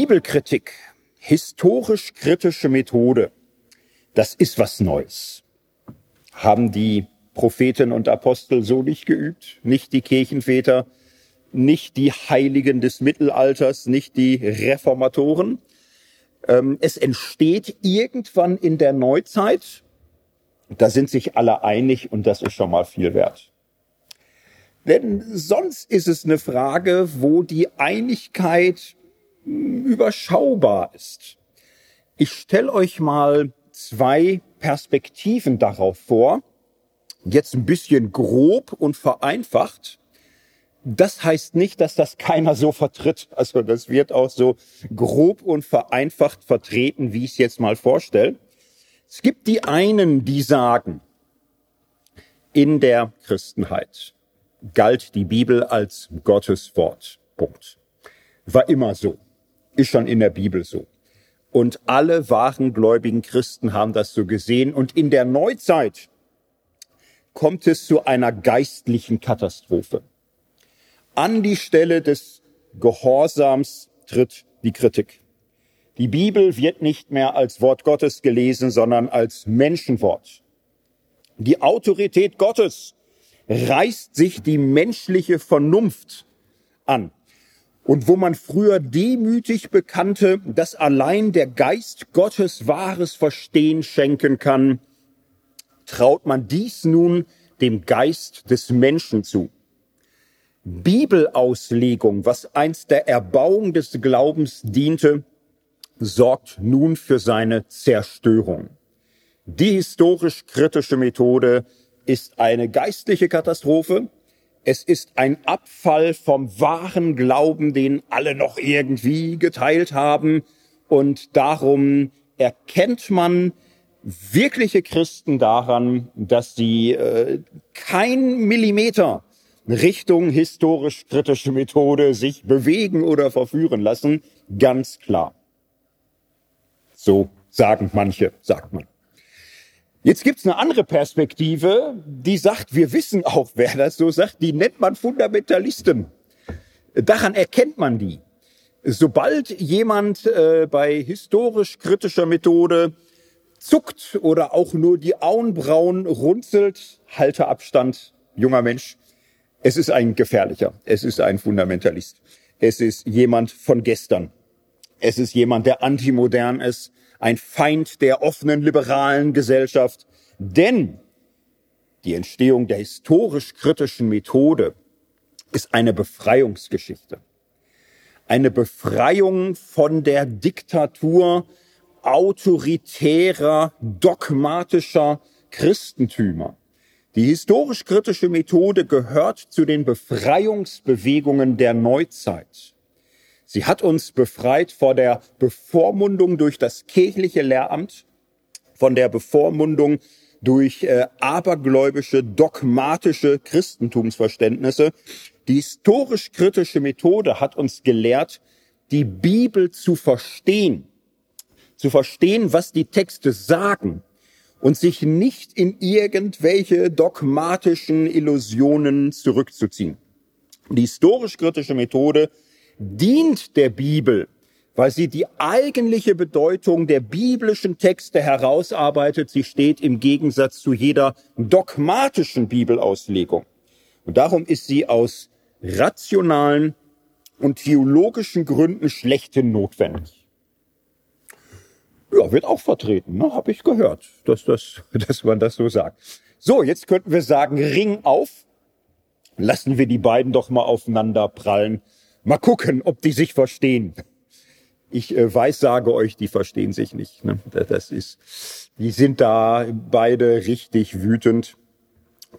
Bibelkritik, historisch-kritische Methode, das ist was Neues. Haben die Propheten und Apostel so nicht geübt, nicht die Kirchenväter, nicht die Heiligen des Mittelalters, nicht die Reformatoren. Ähm, es entsteht irgendwann in der Neuzeit, da sind sich alle einig und das ist schon mal viel wert. Denn sonst ist es eine Frage, wo die Einigkeit überschaubar ist. Ich stelle euch mal zwei Perspektiven darauf vor. Jetzt ein bisschen grob und vereinfacht. Das heißt nicht, dass das keiner so vertritt. Also das wird auch so grob und vereinfacht vertreten, wie ich es jetzt mal vorstelle. Es gibt die einen, die sagen, in der Christenheit galt die Bibel als Gottes Wort. Punkt. War immer so. Ist schon in der Bibel so. Und alle wahren gläubigen Christen haben das so gesehen. Und in der Neuzeit kommt es zu einer geistlichen Katastrophe. An die Stelle des Gehorsams tritt die Kritik. Die Bibel wird nicht mehr als Wort Gottes gelesen, sondern als Menschenwort. Die Autorität Gottes reißt sich die menschliche Vernunft an. Und wo man früher demütig bekannte, dass allein der Geist Gottes wahres Verstehen schenken kann, traut man dies nun dem Geist des Menschen zu. Bibelauslegung, was einst der Erbauung des Glaubens diente, sorgt nun für seine Zerstörung. Die historisch kritische Methode ist eine geistliche Katastrophe. Es ist ein Abfall vom wahren Glauben, den alle noch irgendwie geteilt haben. Und darum erkennt man wirkliche Christen daran, dass sie äh, kein Millimeter Richtung historisch-kritische Methode sich bewegen oder verführen lassen. Ganz klar. So sagen manche, sagt man. Jetzt gibt's eine andere Perspektive, die sagt, wir wissen auch, wer das so sagt, die nennt man Fundamentalisten. Daran erkennt man die. Sobald jemand äh, bei historisch kritischer Methode zuckt oder auch nur die Augenbrauen runzelt, halte Abstand, junger Mensch. Es ist ein gefährlicher, es ist ein Fundamentalist. Es ist jemand von gestern. Es ist jemand, der antimodern ist, ein Feind der offenen liberalen Gesellschaft. Denn die Entstehung der historisch kritischen Methode ist eine Befreiungsgeschichte. Eine Befreiung von der Diktatur autoritärer, dogmatischer Christentümer. Die historisch kritische Methode gehört zu den Befreiungsbewegungen der Neuzeit. Sie hat uns befreit vor der Bevormundung durch das kirchliche Lehramt, von der Bevormundung durch äh, abergläubische, dogmatische Christentumsverständnisse. Die historisch kritische Methode hat uns gelehrt, die Bibel zu verstehen, zu verstehen, was die Texte sagen und sich nicht in irgendwelche dogmatischen Illusionen zurückzuziehen. Die historisch-kritische Methode dient der Bibel, weil sie die eigentliche Bedeutung der biblischen Texte herausarbeitet. Sie steht im Gegensatz zu jeder dogmatischen Bibelauslegung. Und darum ist sie aus rationalen und theologischen Gründen schlechthin notwendig. Ja, wird auch vertreten, ne? habe ich gehört, dass, das, dass man das so sagt. So, jetzt könnten wir sagen, Ring auf. Lassen wir die beiden doch mal aufeinander prallen. Mal gucken, ob die sich verstehen. Ich äh, weiß, sage euch, die verstehen sich nicht. Ne? Das ist, die sind da beide richtig wütend.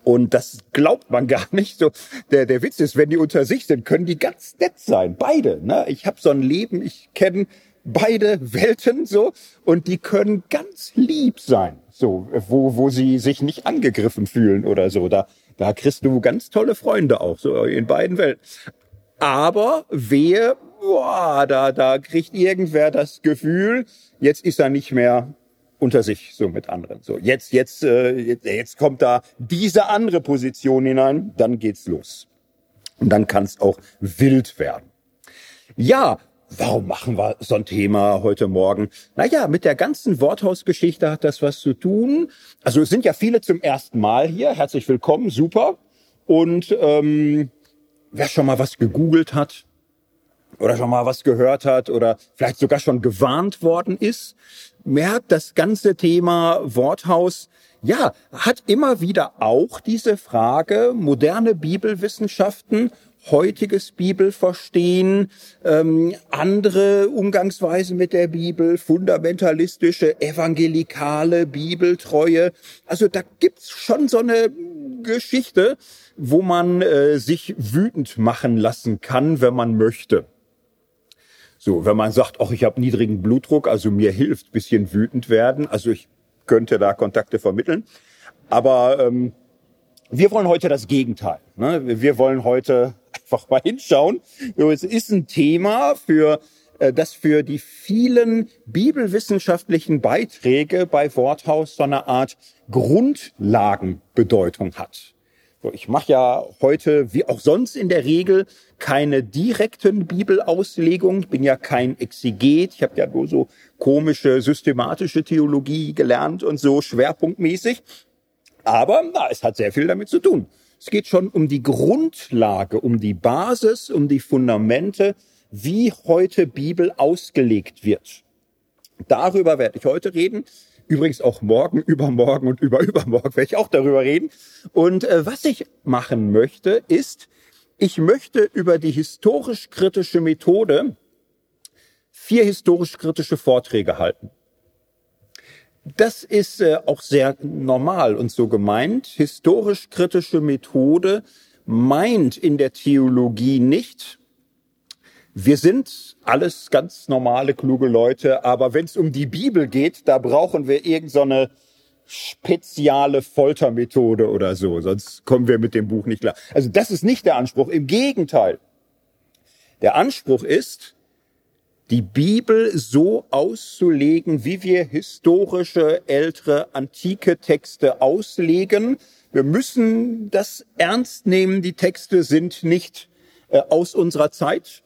Und das glaubt man gar nicht. So, der, der Witz ist, wenn die unter sich sind, können die ganz nett sein. Beide. Ne? Ich habe so ein Leben, ich kenne beide Welten so und die können ganz lieb sein. So, wo, wo sie sich nicht angegriffen fühlen oder so. Da, da kriegst du ganz tolle Freunde auch, so in beiden Welten. Aber wer, boah, da, da kriegt irgendwer das Gefühl, jetzt ist er nicht mehr unter sich so mit anderen. So jetzt, jetzt, äh, jetzt, jetzt kommt da diese andere Position hinein, dann geht's los. Und dann kann es auch wild werden. Ja, Warum machen wir so ein Thema heute Morgen? Naja, mit der ganzen Worthausgeschichte hat das was zu tun. Also es sind ja viele zum ersten Mal hier. Herzlich willkommen, super. Und ähm, wer schon mal was gegoogelt hat oder schon mal was gehört hat oder vielleicht sogar schon gewarnt worden ist, merkt das ganze Thema Worthaus, ja, hat immer wieder auch diese Frage, moderne Bibelwissenschaften heutiges Bibelverstehen, ähm, andere Umgangsweisen mit der Bibel, fundamentalistische, evangelikale Bibeltreue. Also da gibt's schon so eine Geschichte, wo man äh, sich wütend machen lassen kann, wenn man möchte. So, wenn man sagt, ach, ich habe niedrigen Blutdruck, also mir hilft bisschen wütend werden, also ich könnte da Kontakte vermitteln. Aber ähm, wir wollen heute das Gegenteil. Ne? Wir wollen heute einfach mal hinschauen. Es ist ein Thema für äh, das für die vielen bibelwissenschaftlichen Beiträge bei Worthaus so eine Art Grundlagenbedeutung hat. Ich mache ja heute, wie auch sonst in der Regel, keine direkten Bibelauslegungen. Ich bin ja kein Exeget. Ich habe ja nur so komische systematische Theologie gelernt und so schwerpunktmäßig. Aber na, es hat sehr viel damit zu tun. Es geht schon um die Grundlage, um die Basis, um die Fundamente, wie heute Bibel ausgelegt wird. Darüber werde ich heute reden. Übrigens auch morgen, übermorgen und überübermorgen werde ich auch darüber reden. Und äh, was ich machen möchte, ist, ich möchte über die historisch-kritische Methode vier historisch-kritische Vorträge halten. Das ist äh, auch sehr normal und so gemeint. Historisch-kritische Methode meint in der Theologie nicht, wir sind alles ganz normale, kluge Leute, aber wenn es um die Bibel geht, da brauchen wir irgendeine so spezielle Foltermethode oder so, sonst kommen wir mit dem Buch nicht klar. Also das ist nicht der Anspruch, im Gegenteil. Der Anspruch ist, die Bibel so auszulegen, wie wir historische, ältere, antike Texte auslegen. Wir müssen das ernst nehmen. Die Texte sind nicht äh, aus unserer Zeit,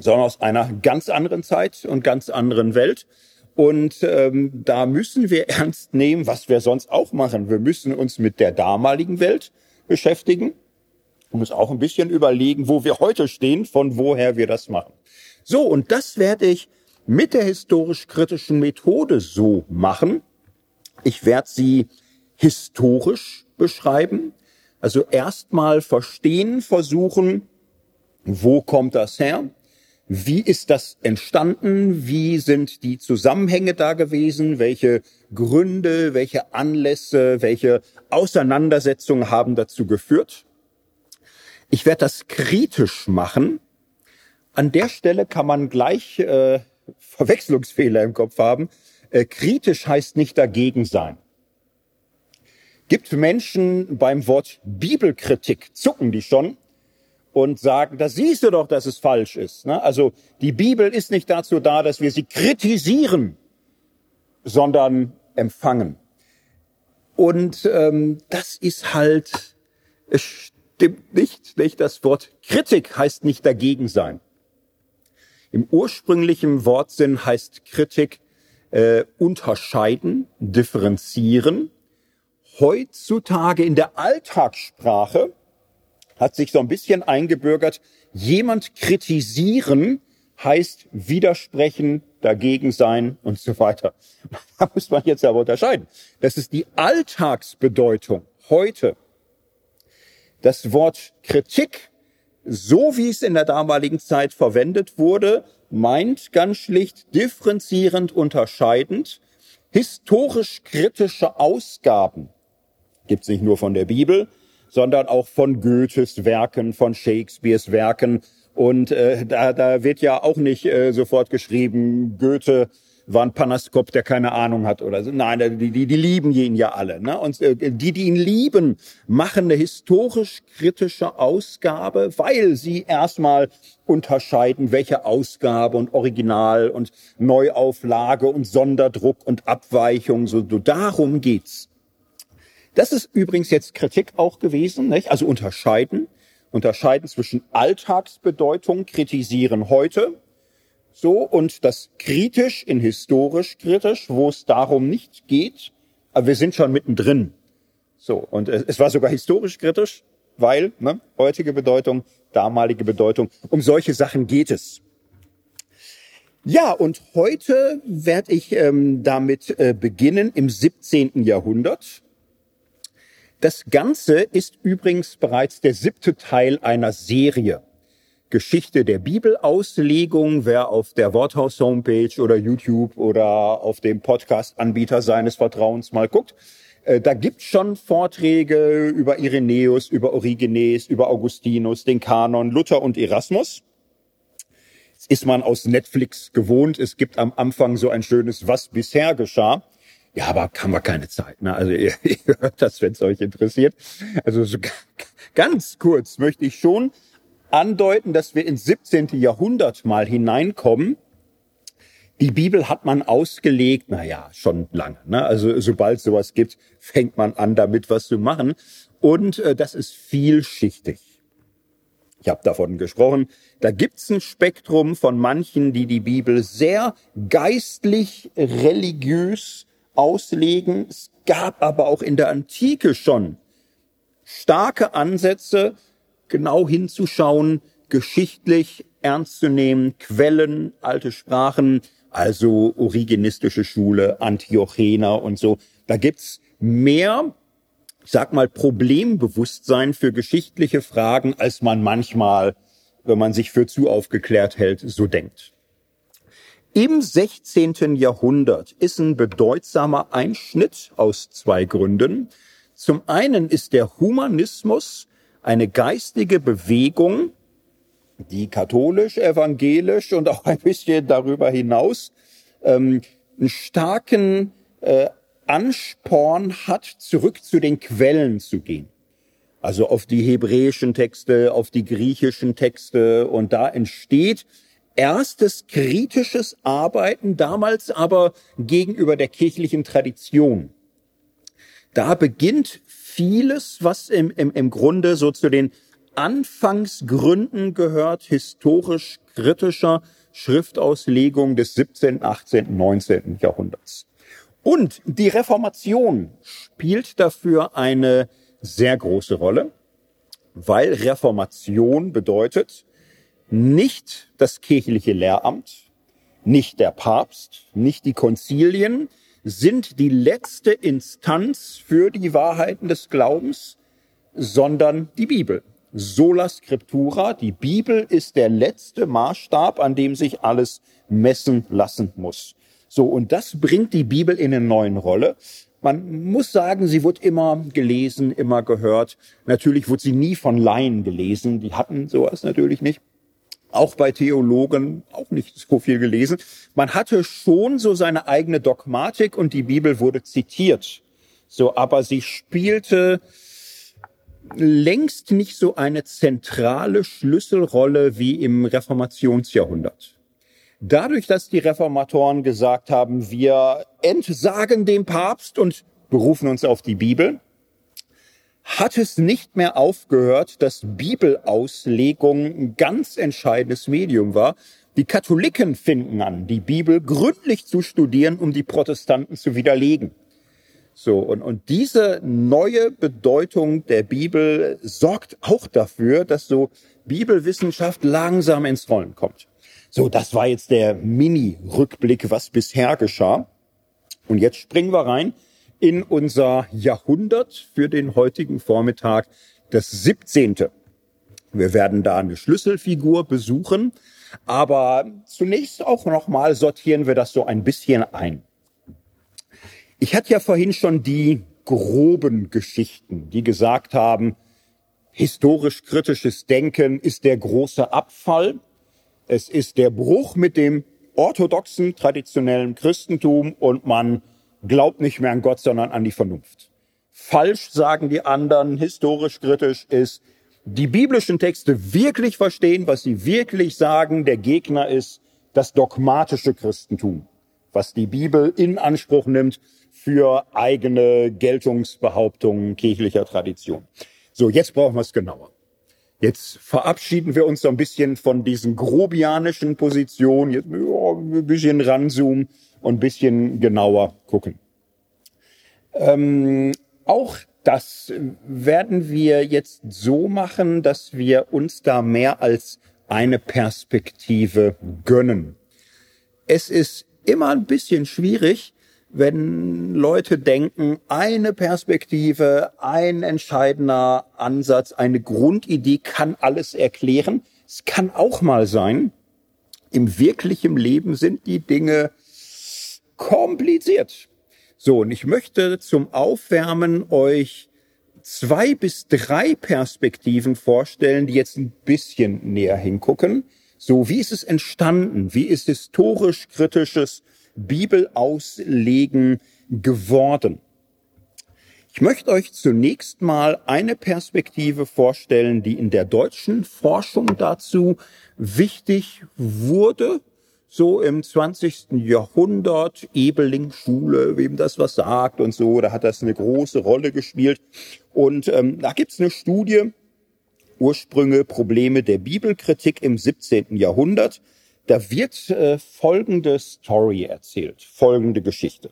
sondern aus einer ganz anderen Zeit und ganz anderen Welt. Und ähm, da müssen wir ernst nehmen, was wir sonst auch machen. Wir müssen uns mit der damaligen Welt beschäftigen und uns auch ein bisschen überlegen, wo wir heute stehen, von woher wir das machen. So, und das werde ich mit der historisch-kritischen Methode so machen. Ich werde sie historisch beschreiben, also erstmal verstehen versuchen, wo kommt das her? Wie ist das entstanden? Wie sind die Zusammenhänge da gewesen? Welche Gründe, welche Anlässe, welche Auseinandersetzungen haben dazu geführt? Ich werde das kritisch machen, an der Stelle kann man gleich äh, Verwechslungsfehler im Kopf haben. Äh, kritisch heißt nicht dagegen sein. Gibt Menschen beim Wort Bibelkritik, zucken die schon und sagen, da siehst du doch, dass es falsch ist. Ne? Also die Bibel ist nicht dazu da, dass wir sie kritisieren, sondern empfangen. Und ähm, das ist halt, es stimmt nicht, nicht. Das Wort Kritik heißt nicht dagegen sein. Im ursprünglichen Wortsinn heißt Kritik äh, unterscheiden, differenzieren. Heutzutage in der Alltagssprache hat sich so ein bisschen eingebürgert, jemand kritisieren heißt widersprechen, dagegen sein und so weiter. Da muss man jetzt aber unterscheiden. Das ist die Alltagsbedeutung heute. Das Wort Kritik so wie es in der damaligen Zeit verwendet wurde, meint ganz schlicht differenzierend unterscheidend historisch kritische Ausgaben gibt's nicht nur von der Bibel, sondern auch von Goethes Werken, von Shakespeares Werken. Und äh, da, da wird ja auch nicht äh, sofort geschrieben, Goethe war ein Panaskop, der keine Ahnung hat oder so. Nein, die, die, die lieben ihn ja alle. Ne? Und äh, die, die ihn lieben, machen eine historisch-kritische Ausgabe, weil sie erstmal unterscheiden, welche Ausgabe und Original und Neuauflage und Sonderdruck und Abweichung. So, so darum geht's. Das ist übrigens jetzt Kritik auch gewesen, nicht? also unterscheiden, unterscheiden zwischen Alltagsbedeutung, kritisieren heute So, und das kritisch in historisch kritisch, wo es darum nicht geht, aber wir sind schon mittendrin. So, und es war sogar historisch kritisch, weil, ne, heutige Bedeutung, damalige Bedeutung, um solche Sachen geht es. Ja, und heute werde ich ähm, damit äh, beginnen im 17. Jahrhundert. Das Ganze ist übrigens bereits der siebte Teil einer Serie. Geschichte der Bibelauslegung, wer auf der Worthaus Homepage oder YouTube oder auf dem Podcast-Anbieter seines Vertrauens mal guckt. Äh, da gibt's schon Vorträge über Irenäus, über Origenes, über Augustinus, den Kanon, Luther und Erasmus. Das ist man aus Netflix gewohnt. Es gibt am Anfang so ein schönes Was bisher geschah. Ja, aber haben wir keine Zeit. Ne? Also ihr, ihr hört das, wenn es euch interessiert. Also so ganz kurz möchte ich schon andeuten, dass wir ins 17. Jahrhundert mal hineinkommen. Die Bibel hat man ausgelegt, na ja, schon lange. Ne? Also sobald sowas gibt, fängt man an, damit was zu machen. Und äh, das ist vielschichtig. Ich habe davon gesprochen. Da gibt's ein Spektrum von manchen, die die Bibel sehr geistlich, religiös auslegen. Es gab aber auch in der Antike schon starke Ansätze, genau hinzuschauen, geschichtlich ernst zu nehmen, Quellen, alte Sprachen, also Origenistische Schule, Antiochener und so. Da gibt's mehr, ich sag mal, Problembewusstsein für geschichtliche Fragen, als man manchmal, wenn man sich für zu aufgeklärt hält, so denkt. Im 16. Jahrhundert ist ein bedeutsamer Einschnitt aus zwei Gründen. Zum einen ist der Humanismus eine geistige Bewegung, die katholisch, evangelisch und auch ein bisschen darüber hinaus ähm, einen starken äh, Ansporn hat, zurück zu den Quellen zu gehen. Also auf die hebräischen Texte, auf die griechischen Texte und da entsteht erstes kritisches Arbeiten, damals aber gegenüber der kirchlichen Tradition. Da beginnt vieles, was im, im, im Grunde so zu den Anfangsgründen gehört, historisch kritischer Schriftauslegung des 17., 18., 19. Jahrhunderts. Und die Reformation spielt dafür eine sehr große Rolle, weil Reformation bedeutet, nicht das kirchliche Lehramt, nicht der Papst, nicht die Konzilien sind die letzte Instanz für die Wahrheiten des Glaubens, sondern die Bibel. Sola Scriptura, die Bibel ist der letzte Maßstab, an dem sich alles messen lassen muss. So, und das bringt die Bibel in eine neue Rolle. Man muss sagen, sie wird immer gelesen, immer gehört. Natürlich wird sie nie von Laien gelesen. Die hatten sowas natürlich nicht auch bei Theologen auch nicht so viel gelesen. Man hatte schon so seine eigene Dogmatik und die Bibel wurde zitiert. So, aber sie spielte längst nicht so eine zentrale Schlüsselrolle wie im Reformationsjahrhundert. Dadurch, dass die Reformatoren gesagt haben, wir entsagen dem Papst und berufen uns auf die Bibel, hat es nicht mehr aufgehört, dass Bibelauslegung ein ganz entscheidendes Medium war. Die Katholiken finden an, die Bibel gründlich zu studieren, um die Protestanten zu widerlegen. So, und, und diese neue Bedeutung der Bibel sorgt auch dafür, dass so Bibelwissenschaft langsam ins Rollen kommt. So, das war jetzt der Mini-Rückblick, was bisher geschah. Und jetzt springen wir rein in unser Jahrhundert für den heutigen Vormittag, das 17. Wir werden da eine Schlüsselfigur besuchen, aber zunächst auch nochmal sortieren wir das so ein bisschen ein. Ich hatte ja vorhin schon die groben Geschichten, die gesagt haben, historisch kritisches Denken ist der große Abfall. Es ist der Bruch mit dem orthodoxen, traditionellen Christentum und man glaubt nicht mehr an Gott, sondern an die Vernunft. Falsch, sagen die anderen, historisch kritisch ist, die biblischen Texte wirklich verstehen, was sie wirklich sagen. Der Gegner ist das dogmatische Christentum, was die Bibel in Anspruch nimmt für eigene Geltungsbehauptungen kirchlicher Tradition. So, jetzt brauchen wir es genauer. Jetzt verabschieden wir uns so ein bisschen von diesen grobianischen Positionen, jetzt ein bisschen ranzoomen und ein bisschen genauer gucken. Ähm, auch das werden wir jetzt so machen, dass wir uns da mehr als eine Perspektive gönnen. Es ist immer ein bisschen schwierig, wenn Leute denken, eine Perspektive, ein entscheidender Ansatz, eine Grundidee kann alles erklären. Es kann auch mal sein, im wirklichen Leben sind die Dinge kompliziert. So, und ich möchte zum Aufwärmen euch zwei bis drei Perspektiven vorstellen, die jetzt ein bisschen näher hingucken. So, wie ist es entstanden? Wie ist historisch kritisches Bibelauslegen geworden? Ich möchte euch zunächst mal eine Perspektive vorstellen, die in der deutschen Forschung dazu wichtig wurde so im 20. Jahrhundert, Ebeling-Schule, wem das was sagt und so, da hat das eine große Rolle gespielt. Und ähm, da gibt's eine Studie, Ursprünge, Probleme der Bibelkritik im 17. Jahrhundert. Da wird äh, folgende Story erzählt, folgende Geschichte.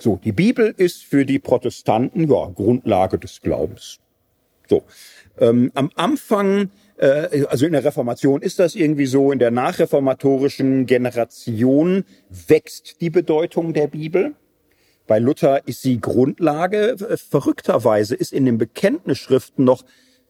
So, die Bibel ist für die Protestanten ja Grundlage des Glaubens. So, ähm, am Anfang äh, also in der Reformation ist das irgendwie so, in der nachreformatorischen Generation wächst die Bedeutung der Bibel. Bei Luther ist sie Grundlage. Verrückterweise ist in den Bekenntnisschriften noch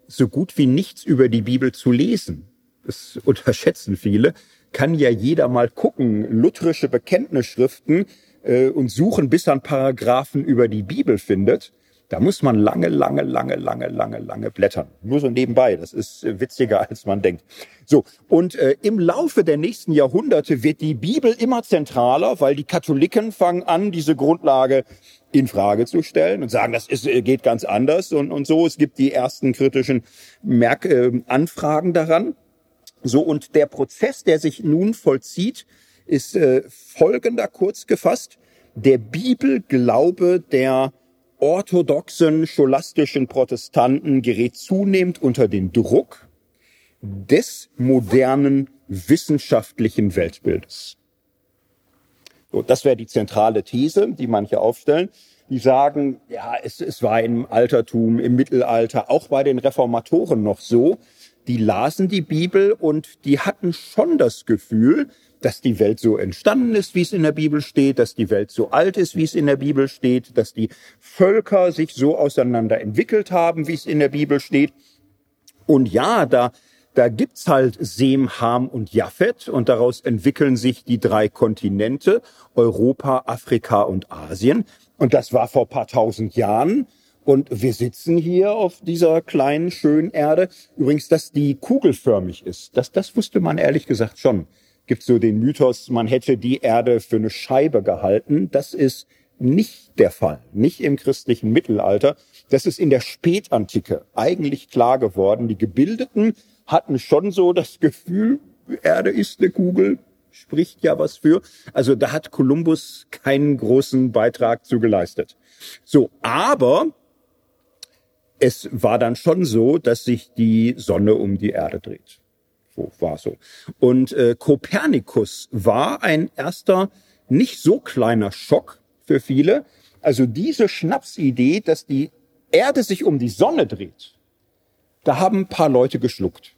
so gut wie nichts über die Bibel zu lesen. Das unterschätzen viele. Kann ja jeder mal gucken, lutherische Bekenntnisschriften äh, und suchen, bis er einen Paragraphen über die Bibel findet. Da muss man lange, lange, lange, lange, lange, lange blättern. Nur so nebenbei. Das ist äh, witziger, als man denkt. So. Und äh, im Laufe der nächsten Jahrhunderte wird die Bibel immer zentraler, weil die Katholiken fangen an, diese Grundlage in Frage zu stellen und sagen, das ist, äh, geht ganz anders und, und so. Es gibt die ersten kritischen Merk äh, Anfragen daran. So. Und der Prozess, der sich nun vollzieht, ist äh, folgender kurz gefasst. Der Bibelglaube der orthodoxen scholastischen Protestanten gerät zunehmend unter den Druck des modernen wissenschaftlichen Weltbildes. So, das wäre die zentrale These, die manche aufstellen. Die sagen, ja, es, es war im Altertum, im Mittelalter, auch bei den Reformatoren noch so. Die lasen die Bibel und die hatten schon das Gefühl, dass die Welt so entstanden ist, wie es in der Bibel steht, dass die Welt so alt ist, wie es in der Bibel steht, dass die Völker sich so auseinander entwickelt haben, wie es in der Bibel steht. Und ja, da, da gibt's halt Sem, Ham und Japhet und daraus entwickeln sich die drei Kontinente, Europa, Afrika und Asien. Und das war vor paar tausend Jahren. Und wir sitzen hier auf dieser kleinen, schönen Erde. Übrigens, dass die kugelförmig ist, das, das wusste man ehrlich gesagt schon gibt so den Mythos, man hätte die Erde für eine Scheibe gehalten. Das ist nicht der Fall, nicht im christlichen Mittelalter. Das ist in der Spätantike eigentlich klar geworden. Die Gebildeten hatten schon so das Gefühl, Erde ist eine Kugel, spricht ja was für. Also da hat Kolumbus keinen großen Beitrag zu geleistet. So, aber es war dann schon so, dass sich die Sonne um die Erde dreht war so. Und äh, Kopernikus war ein erster, nicht so kleiner Schock für viele. Also diese Schnapsidee, dass die Erde sich um die Sonne dreht, da haben ein paar Leute geschluckt.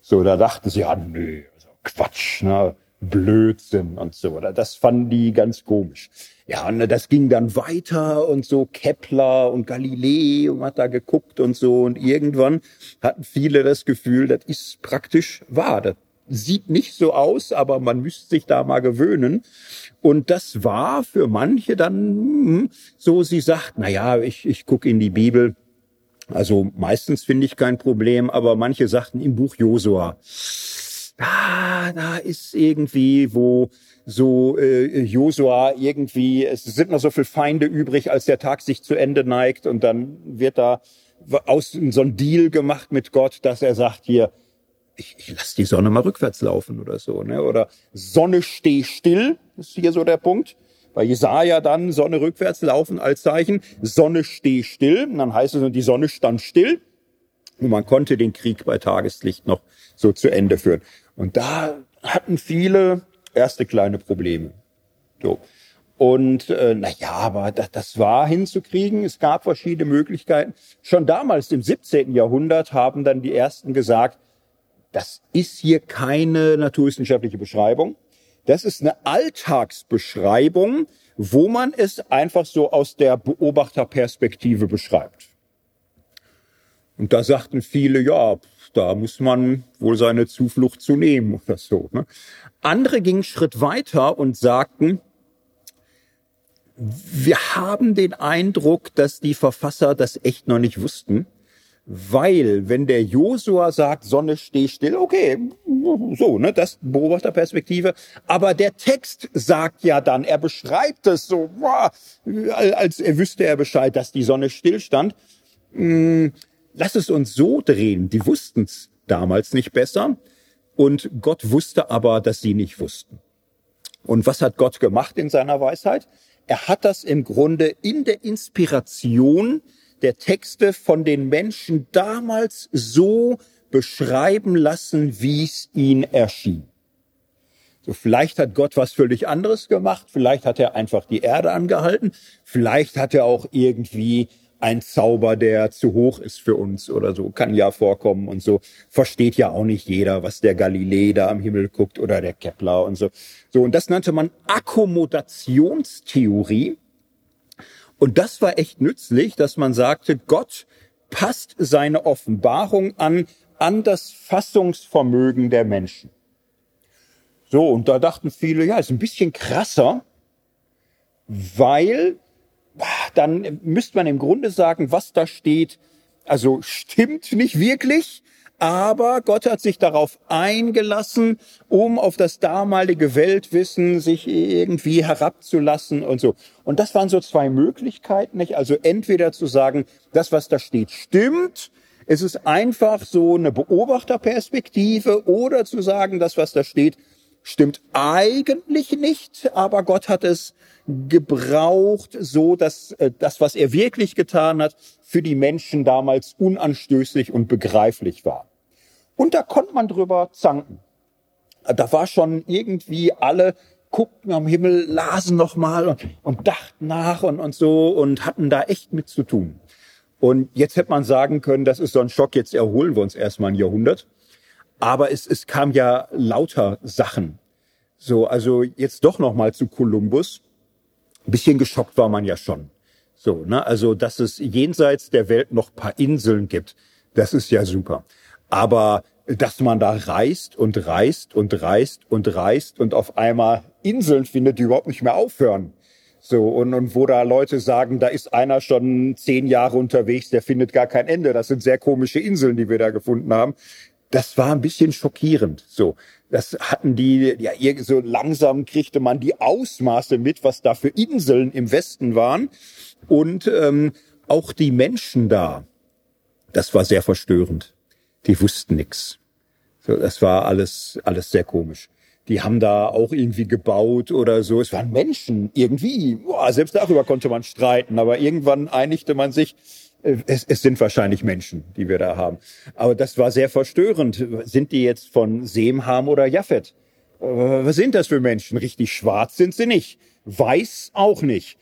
So, da dachten sie, ja, nö, also Quatsch, ne? Blödsinn und so. Das fanden die ganz komisch. Ja, und das ging dann weiter und so Kepler und Galilei und hat da geguckt und so. Und irgendwann hatten viele das Gefühl, das ist praktisch wahr. Das sieht nicht so aus, aber man müsste sich da mal gewöhnen. Und das war für manche dann hm, so, sie sagt, na ja, ich, ich gucke in die Bibel. Also meistens finde ich kein Problem, aber manche sagten im Buch Josua ah, da ist irgendwie, wo so äh, Josua irgendwie, es sind noch so viel Feinde übrig, als der Tag sich zu Ende neigt und dann wird da aus so ein Deal gemacht mit Gott, dass er sagt hier, ich, ich lass die Sonne mal rückwärts laufen oder so, ne? Oder Sonne steh still, ist hier so der Punkt. Bei Jesaja dann Sonne rückwärts laufen als Zeichen, Sonne steh still, und dann heißt es, die Sonne stand still. Und man konnte den Krieg bei Tageslicht noch so zu Ende führen. Und da hatten viele erste kleine Probleme. So. Und äh, na ja, aber das, das war hinzukriegen. Es gab verschiedene Möglichkeiten. Schon damals im 17. Jahrhundert haben dann die ersten gesagt, das ist hier keine naturwissenschaftliche Beschreibung. Das ist eine Alltagsbeschreibung, wo man es einfach so aus der Beobachterperspektive beschreibt. Und da sagten viele, ja, da muss man wohl seine Zuflucht zu nehmen oder so. Ne? Andere gingen einen Schritt weiter und sagten, wir haben den Eindruck, dass die Verfasser das echt noch nicht wussten, weil wenn der Josua sagt, Sonne steh still, okay, so, ne, das Beobachterperspektive, aber der Text sagt ja dann, er beschreibt es so, als er wüsste er Bescheid, dass die Sonne stillstand. Lass es uns so drehen. Die wussten es damals nicht besser und Gott wusste aber, dass sie nicht wussten. Und was hat Gott gemacht in seiner Weisheit? Er hat das im Grunde in der Inspiration der Texte von den Menschen damals so beschreiben lassen, wie es ihnen erschien. So, vielleicht hat Gott was völlig anderes gemacht, vielleicht hat er einfach die Erde angehalten, vielleicht hat er auch irgendwie ein Zauber, der zu hoch ist für uns oder so, kann ja vorkommen und so. Versteht ja auch nicht jeder, was der Galilei da am Himmel guckt oder der Kepler und so. So, und das nannte man Akkommodationstheorie. Und das war echt nützlich, dass man sagte, Gott passt seine Offenbarung an, an das Fassungsvermögen der Menschen. So, und da dachten viele, ja, ist ein bisschen krasser, weil dann müsste man im Grunde sagen, was da steht, also stimmt nicht wirklich, aber Gott hat sich darauf eingelassen, um auf das damalige Weltwissen sich irgendwie herabzulassen und so. Und das waren so zwei Möglichkeiten, nicht? Also entweder zu sagen, das, was da steht, stimmt, es ist einfach so eine Beobachterperspektive, oder zu sagen, das, was da steht, stimmt eigentlich nicht, aber Gott hat es gebraucht, so dass äh, das, was er wirklich getan hat, für die Menschen damals unanstößig und begreiflich war. Und da konnte man drüber zanken. Da war schon irgendwie alle guckten am Himmel, lasen nochmal und, und dachten nach und, und so und hatten da echt mit zu tun. Und jetzt hätte man sagen können, das ist so ein Schock, jetzt erholen wir uns erstmal ein Jahrhundert. Aber es, es kam ja lauter Sachen. So, also jetzt doch nochmal zu Kolumbus. Bisschen geschockt war man ja schon. So, ne? Also, dass es jenseits der Welt noch paar Inseln gibt, das ist ja super. Aber dass man da reist und reist und reist und reist und auf einmal Inseln findet, die überhaupt nicht mehr aufhören. So, und, und wo da Leute sagen, da ist einer schon zehn Jahre unterwegs, der findet gar kein Ende. Das sind sehr komische Inseln, die wir da gefunden haben. Das war ein bisschen schockierend. So, das hatten die, ja, so langsam kriegte man die Ausmaße mit, was da für Inseln im Westen waren. Und ähm, auch die Menschen da, das war sehr verstörend. Die wussten nix. So, das war alles, alles sehr komisch. Die haben da auch irgendwie gebaut oder so. Es waren Menschen irgendwie. Boah, selbst darüber konnte man streiten, aber irgendwann einigte man sich, es, es sind wahrscheinlich Menschen, die wir da haben. Aber das war sehr verstörend. Sind die jetzt von Semham oder Japhet? Äh, was sind das für Menschen? Richtig schwarz sind sie nicht. Weiß auch nicht.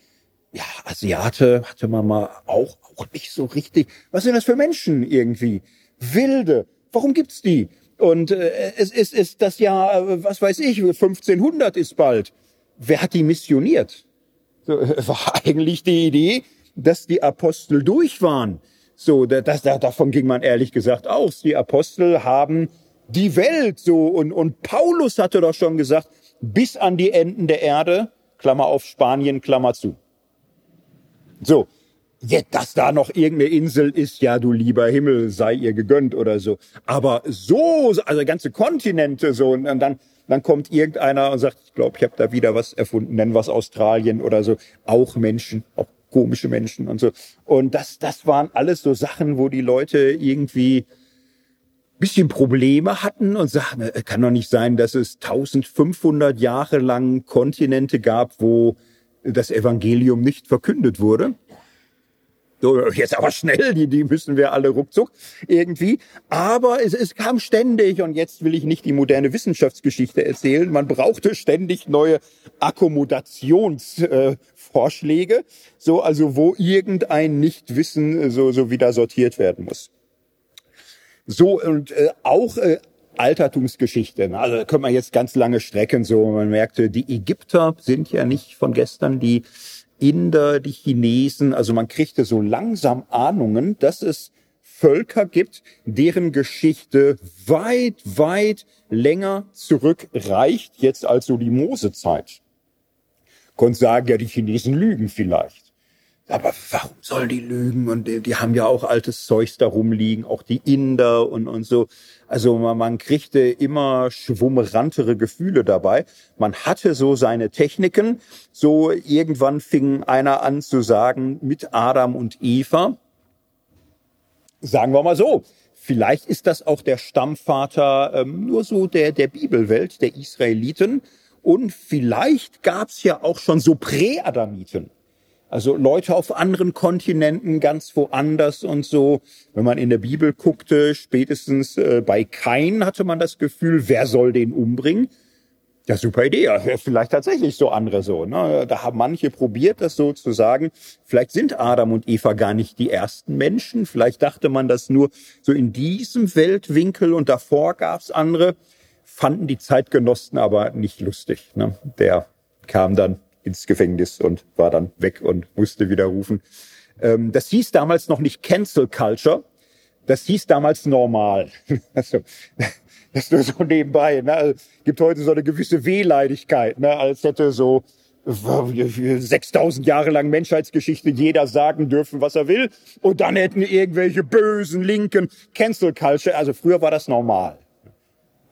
Ja, Asiate hatte man mal auch, auch nicht so richtig. Was sind das für Menschen irgendwie? Wilde. Warum gibt's die? Und äh, es ist, ist das Jahr, äh, was weiß ich, 1500 ist bald. Wer hat die missioniert? War eigentlich die Idee, dass die Apostel durch waren. So, das, das, davon ging man ehrlich gesagt aus. Die Apostel haben die Welt so und, und Paulus hatte doch schon gesagt, bis an die Enden der Erde, Klammer auf Spanien, Klammer zu. So, jetzt, dass da noch irgendeine Insel ist, ja, du lieber Himmel, sei ihr gegönnt oder so. Aber so, also ganze Kontinente so und dann, dann kommt irgendeiner und sagt, ich glaube, ich habe da wieder was erfunden, nennen es Australien oder so. Auch Menschen, auch komische Menschen und so. Und das, das waren alles so Sachen, wo die Leute irgendwie bisschen Probleme hatten und sagten, äh, kann doch nicht sein, dass es 1500 Jahre lang Kontinente gab, wo das Evangelium nicht verkündet wurde. So, jetzt aber schnell, die, die müssen wir alle ruckzuck irgendwie. Aber es, es kam ständig, und jetzt will ich nicht die moderne Wissenschaftsgeschichte erzählen, man brauchte ständig neue Akkommodationsvorschläge, äh, so, also wo irgendein Nichtwissen so, so wieder sortiert werden muss. So, und äh, auch äh, Altertumsgeschichte. Ne? Also können wir jetzt ganz lange strecken. So, man merkte, die Ägypter sind ja nicht von gestern, die Inder, die Chinesen. Also man kriegte so langsam Ahnungen, dass es Völker gibt, deren Geschichte weit, weit länger zurückreicht, jetzt als so die Mosezeit. Konnte sagen, ja, die Chinesen lügen vielleicht. Aber warum sollen die lügen? Und die, die, haben ja auch altes Zeugs da rumliegen, auch die Inder und, und so. Also man, man kriegte immer schwummerantere Gefühle dabei. Man hatte so seine Techniken. So irgendwann fing einer an zu sagen, mit Adam und Eva, sagen wir mal so, vielleicht ist das auch der Stammvater ähm, nur so der, der Bibelwelt, der Israeliten. Und vielleicht gab's ja auch schon so Präadamiten. Also Leute auf anderen Kontinenten, ganz woanders und so. Wenn man in der Bibel guckte, spätestens äh, bei Kain hatte man das Gefühl, wer soll den umbringen? Ja, super Idee. Ja, vielleicht tatsächlich so andere so. Ne? Da haben manche probiert, das so zu sagen. Vielleicht sind Adam und Eva gar nicht die ersten Menschen. Vielleicht dachte man das nur so in diesem Weltwinkel und davor gab's andere. Fanden die Zeitgenossen aber nicht lustig. Ne? Der kam dann ins Gefängnis und war dann weg und musste wieder rufen. Ähm, das hieß damals noch nicht Cancel Culture, das hieß damals normal. Also, das nur so nebenbei. Ne? Also, gibt heute so eine gewisse Wehleidigkeit, ne? als hätte so 6000 Jahre lang Menschheitsgeschichte jeder sagen dürfen, was er will. Und dann hätten irgendwelche bösen Linken Cancel Culture. Also früher war das normal.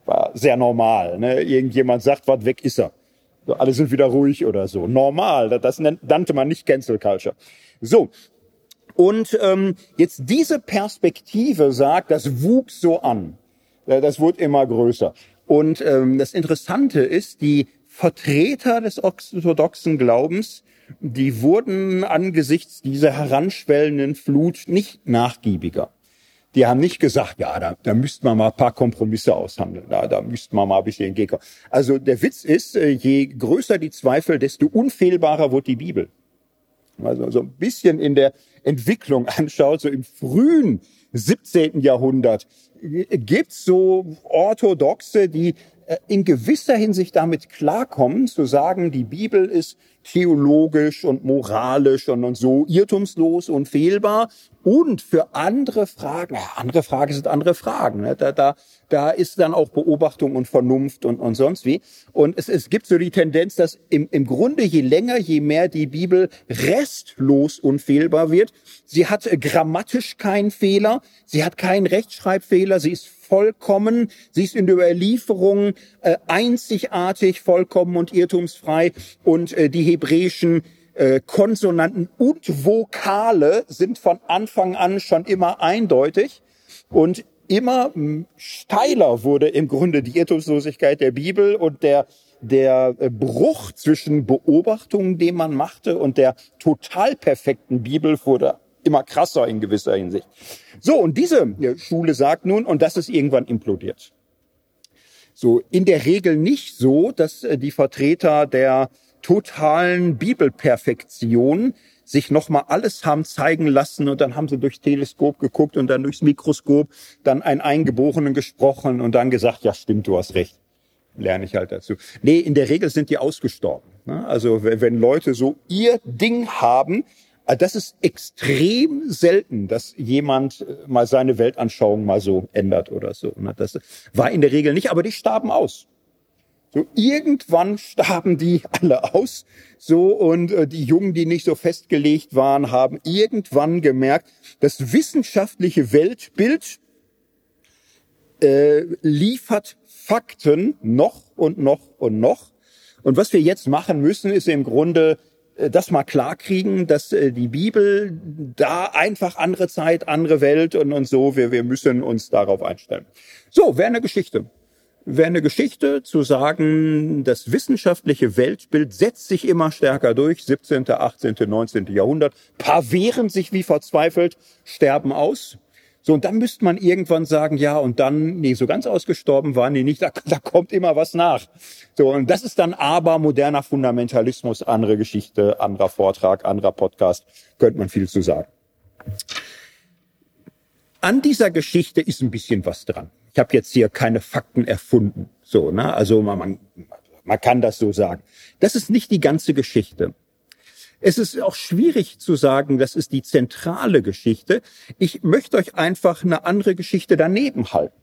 War sehr normal. Ne? Irgendjemand sagt, was weg ist er. So, alle sind wieder ruhig oder so. Normal, das nannte man nicht Cancel Culture. So, und ähm, jetzt diese Perspektive sagt, das wuchs so an. Das wurde immer größer. Und ähm, das Interessante ist, die Vertreter des orthodoxen Glaubens, die wurden angesichts dieser heranschwellenden Flut nicht nachgiebiger. Die haben nicht gesagt, ja, da, da müsste man mal ein paar Kompromisse aushandeln, da, da müsste man mal ein bisschen entgegenkommen. Also der Witz ist, äh, je größer die Zweifel, desto unfehlbarer wird die Bibel. Also so ein bisschen in der Entwicklung anschaut, so im frühen 17. Jahrhundert gibt's so Orthodoxe, die äh, in gewisser Hinsicht damit klarkommen, zu sagen, die Bibel ist theologisch und moralisch und, und so irrtumslos und fehlbar. Und für andere Fragen, ja, andere Fragen sind andere Fragen. Ne? Da, da, da ist dann auch Beobachtung und Vernunft und, und sonst wie. Und es, es gibt so die Tendenz, dass im, im Grunde je länger, je mehr die Bibel restlos unfehlbar wird. Sie hat grammatisch keinen Fehler, sie hat keinen Rechtschreibfehler, sie ist vollkommen, sie ist in der Überlieferung äh, einzigartig, vollkommen und irrtumsfrei. Und äh, die hebräischen äh, Konsonanten und Vokale sind von Anfang an schon immer eindeutig und immer steiler wurde im Grunde die Irrtumslosigkeit der Bibel und der der äh, Bruch zwischen Beobachtungen, den man machte, und der total perfekten Bibel wurde immer krasser in gewisser Hinsicht. So, und diese äh, Schule sagt nun, und das ist irgendwann implodiert. So, in der Regel nicht so, dass äh, die Vertreter der totalen Bibelperfektion sich nochmal alles haben zeigen lassen und dann haben sie durchs Teleskop geguckt und dann durchs Mikroskop dann einen Eingeborenen gesprochen und dann gesagt, ja stimmt, du hast recht. Lerne ich halt dazu. Nee, in der Regel sind die ausgestorben. Ne? Also wenn Leute so ihr Ding haben, das ist extrem selten, dass jemand äh, mal seine Weltanschauung mal so ändert oder so. Ne? Das war in der Regel nicht, aber die starben aus. So irgendwann starben die alle aus. So und äh, die Jungen, die nicht so festgelegt waren, haben irgendwann gemerkt, das wissenschaftliche Weltbild äh, liefert Fakten noch und noch und noch. Und was wir jetzt machen müssen, ist im Grunde das mal klarkriegen, dass äh, die Bibel da einfach andere Zeit, andere Welt und, und so, wir, wir müssen uns darauf einstellen. So, wäre eine Geschichte. wäre eine Geschichte zu sagen, das wissenschaftliche Weltbild setzt sich immer stärker durch, 17., 18., 19. Jahrhundert, paar wehren sich wie verzweifelt, sterben aus. So, und dann müsste man irgendwann sagen, ja, und dann, nee, so ganz ausgestorben waren die nicht, da, da kommt immer was nach. So, und das ist dann aber moderner Fundamentalismus, andere Geschichte, anderer Vortrag, anderer Podcast, könnte man viel zu sagen. An dieser Geschichte ist ein bisschen was dran. Ich habe jetzt hier keine Fakten erfunden. So, ne? Also man, man, man kann das so sagen. Das ist nicht die ganze Geschichte. Es ist auch schwierig zu sagen, das ist die zentrale Geschichte. Ich möchte euch einfach eine andere Geschichte daneben halten.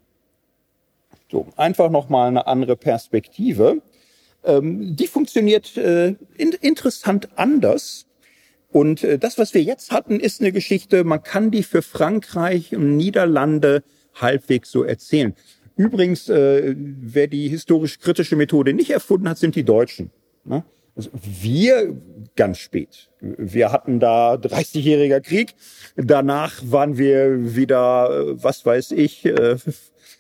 So, einfach nochmal eine andere Perspektive. Ähm, die funktioniert äh, in, interessant anders. Und äh, das, was wir jetzt hatten, ist eine Geschichte, man kann die für Frankreich und Niederlande halbwegs so erzählen. Übrigens, äh, wer die historisch-kritische Methode nicht erfunden hat, sind die Deutschen. Ne? Also wir ganz spät. Wir hatten da 30-jähriger Krieg. Danach waren wir wieder, äh, was weiß ich, äh,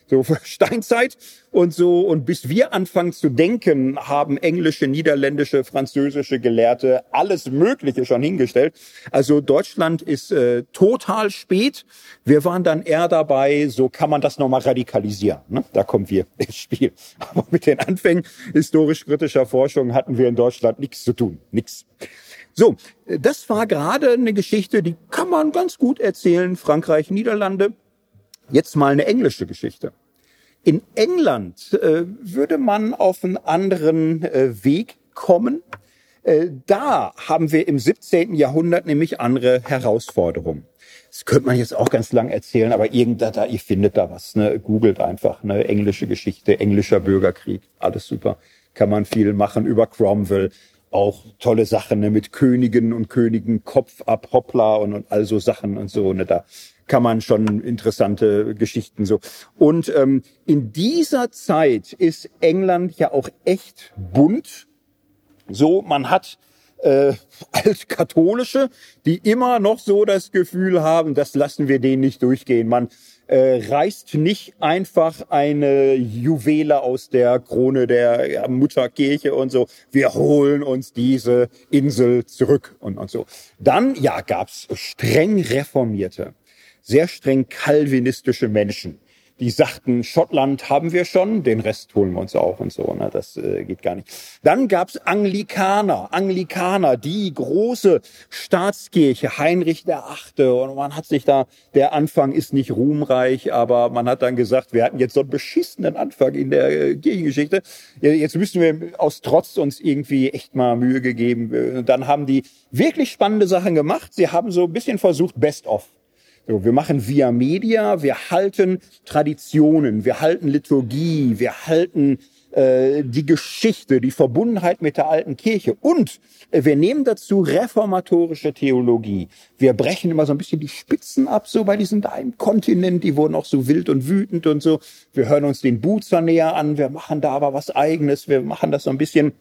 so Steinzeit und so. Und bis wir anfangen zu denken, haben englische, niederländische, französische Gelehrte alles Mögliche schon hingestellt. Also Deutschland ist äh, total spät. Wir waren dann eher dabei, so kann man das nochmal radikalisieren. Ne? Da kommen wir ins Spiel. Aber mit den Anfängen historisch-kritischer Forschung hatten wir in Deutschland nichts zu tun. Nichts. So, das war gerade eine Geschichte, die kann man ganz gut erzählen. Frankreich, Niederlande. Jetzt mal eine englische Geschichte. In England äh, würde man auf einen anderen äh, Weg kommen. Äh, da haben wir im 17. Jahrhundert nämlich andere Herausforderungen. Das könnte man jetzt auch ganz lang erzählen, aber irgendda da, ihr findet da was, ne? Googelt einfach, ne? Englische Geschichte, englischer Bürgerkrieg, alles super. Kann man viel machen über Cromwell, auch tolle Sachen ne? mit Königen und Königen, Kopf ab, Hoppla und, und all so Sachen und so, ne? Da kann man schon interessante Geschichten so. Und ähm, in dieser Zeit ist England ja auch echt bunt. So, man hat äh, altkatholische, die immer noch so das Gefühl haben, das lassen wir denen nicht durchgehen. Man äh, reißt nicht einfach eine Juwele aus der Krone der ja, Mutterkirche und so. Wir holen uns diese Insel zurück und, und so. Dann, ja, gab's streng Reformierte sehr streng kalvinistische Menschen, die sagten, Schottland haben wir schon, den Rest holen wir uns auch und so. Ne? Das äh, geht gar nicht. Dann gab's Anglikaner, Anglikaner, die große Staatskirche, Heinrich der Achte. Und man hat sich da, der Anfang ist nicht ruhmreich, aber man hat dann gesagt, wir hatten jetzt so einen beschissenen Anfang in der äh, Kirchengeschichte. Jetzt müssen wir aus Trotz uns irgendwie echt mal Mühe gegeben. Und dann haben die wirklich spannende Sachen gemacht. Sie haben so ein bisschen versucht, Best of so, wir machen via Media, wir halten Traditionen, wir halten Liturgie, wir halten äh, die Geschichte, die Verbundenheit mit der alten Kirche und äh, wir nehmen dazu reformatorische Theologie. Wir brechen immer so ein bisschen die Spitzen ab, so bei diesem im Kontinent, die wurden auch so wild und wütend und so. Wir hören uns den Buzer näher an, wir machen da aber was eigenes, wir machen das so ein bisschen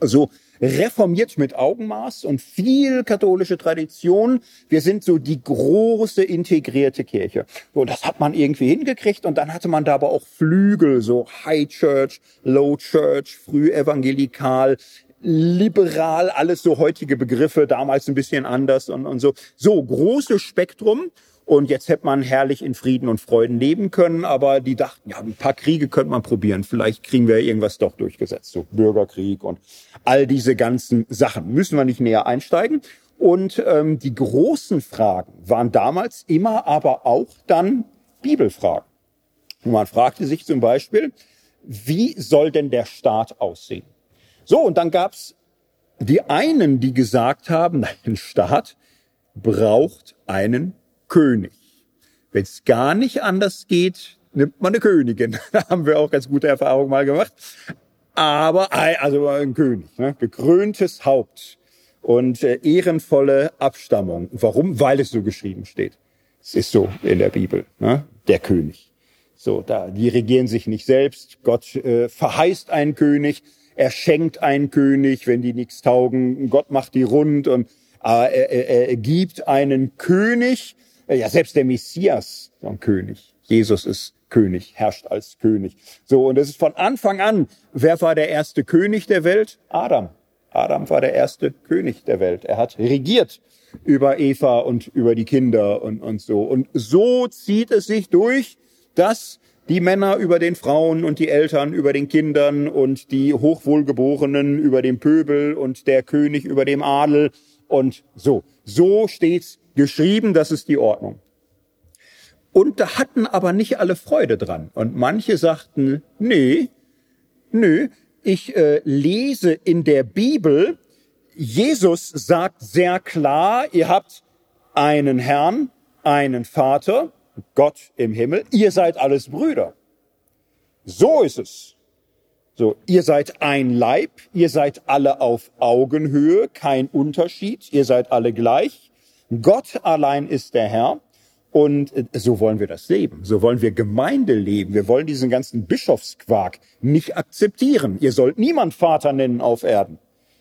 so reformiert mit Augenmaß und viel katholische Tradition. Wir sind so die große integrierte Kirche. So, das hat man irgendwie hingekriegt und dann hatte man da aber auch Flügel, so High Church, Low Church, früh evangelikal, liberal, alles so heutige Begriffe, damals ein bisschen anders und, und so. So, großes Spektrum. Und jetzt hätte man herrlich in Frieden und Freuden leben können, aber die dachten, ja, ein paar Kriege könnte man probieren. Vielleicht kriegen wir irgendwas doch durchgesetzt. So Bürgerkrieg und all diese ganzen Sachen. Müssen wir nicht näher einsteigen. Und ähm, die großen Fragen waren damals immer aber auch dann Bibelfragen. Und man fragte sich zum Beispiel, wie soll denn der Staat aussehen? So, und dann gab's die einen, die gesagt haben, ein Staat braucht einen König. Wenn es gar nicht anders geht, nimmt man eine Königin. Da haben wir auch ganz gute Erfahrungen mal gemacht. Aber also ein König, ne? gekröntes Haupt und äh, ehrenvolle Abstammung. Warum? Weil es so geschrieben steht. Es ist so in der Bibel, ne? der König. So, da die regieren sich nicht selbst. Gott äh, verheißt einen König, er schenkt einen König, wenn die nichts taugen. Gott macht die rund und äh, er, er, er gibt einen König. Äh, ja, selbst der Messias, so ein König. Jesus ist König, herrscht als König. So, und es ist von Anfang an, wer war der erste König der Welt? Adam. Adam war der erste König der Welt. Er hat regiert über Eva und über die Kinder und, und so. Und so zieht es sich durch, dass die Männer über den Frauen und die Eltern über den Kindern und die Hochwohlgeborenen über den Pöbel und der König über dem Adel und so. So steht's geschrieben, das ist die Ordnung. Und da hatten aber nicht alle Freude dran. Und manche sagten, nee, nö, ich äh, lese in der Bibel, Jesus sagt sehr klar, ihr habt einen Herrn, einen Vater, Gott im Himmel, ihr seid alles Brüder. So ist es. So, ihr seid ein Leib, ihr seid alle auf Augenhöhe, kein Unterschied, ihr seid alle gleich. Gott allein ist der Herr. Und äh, so wollen wir das leben. So wollen wir Gemeinde leben. Wir wollen diesen ganzen Bischofsquark nicht akzeptieren. Ihr sollt niemand Vater nennen auf Erden.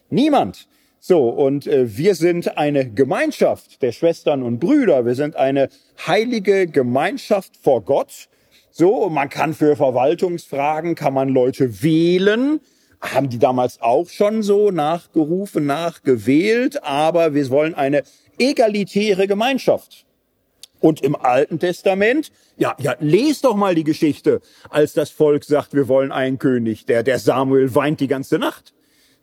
Niemand. So, und äh, wir sind eine Gemeinschaft der Schwestern und Brüder. Wir sind eine heilige Gemeinschaft vor Gott. So, man kann für Verwaltungsfragen, kann man Leute wählen. Haben die damals auch schon so nachgerufen, nachgewählt. Aber wir wollen eine egalitäre Gemeinschaft. Und im Alten Testament, ja, ja, lest doch mal die Geschichte, als das Volk sagt, wir wollen einen König. Der, der Samuel weint die ganze Nacht.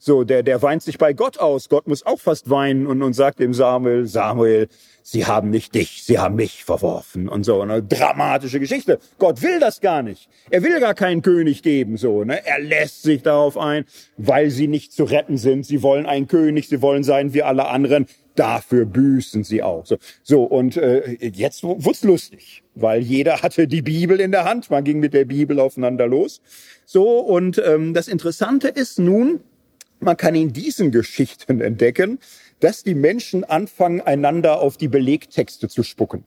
So, der, der weint sich bei Gott aus. Gott muss auch fast weinen und, und sagt dem Samuel, Samuel, sie haben nicht dich, sie haben mich verworfen und so. Eine dramatische Geschichte. Gott will das gar nicht. Er will gar keinen König geben, so, ne. Er lässt sich darauf ein, weil sie nicht zu retten sind. Sie wollen einen König, sie wollen sein wie alle anderen. Dafür büßen sie auch. So, so und äh, jetzt wurd's lustig, weil jeder hatte die Bibel in der Hand. Man ging mit der Bibel aufeinander los. So, und ähm, das Interessante ist nun, man kann in diesen Geschichten entdecken, dass die Menschen anfangen, einander auf die Belegtexte zu spucken.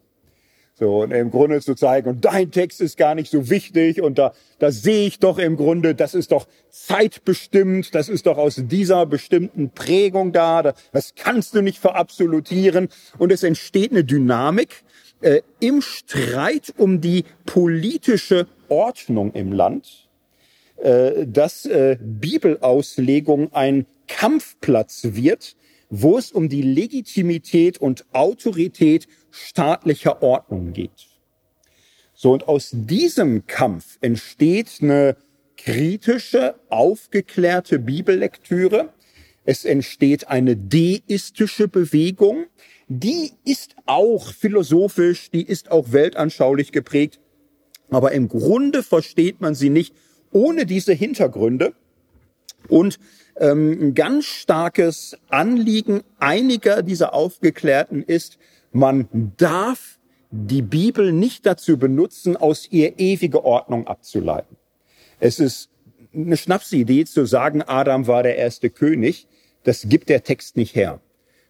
So, und im Grunde zu zeigen, und dein Text ist gar nicht so wichtig, und da, da sehe ich doch im Grunde, das ist doch zeitbestimmt, das ist doch aus dieser bestimmten Prägung da, das kannst du nicht verabsolutieren. Und es entsteht eine Dynamik äh, im Streit um die politische Ordnung im Land, äh, dass äh, Bibelauslegung ein Kampfplatz wird, wo es um die Legitimität und Autorität staatlicher Ordnung geht. So, und aus diesem Kampf entsteht eine kritische, aufgeklärte Bibellektüre. Es entsteht eine deistische Bewegung. Die ist auch philosophisch, die ist auch weltanschaulich geprägt. Aber im Grunde versteht man sie nicht ohne diese Hintergründe und ähm, ein ganz starkes Anliegen einiger dieser Aufgeklärten ist, man darf die Bibel nicht dazu benutzen, aus ihr ewige Ordnung abzuleiten. Es ist eine Schnapsidee zu sagen, Adam war der erste König. Das gibt der Text nicht her.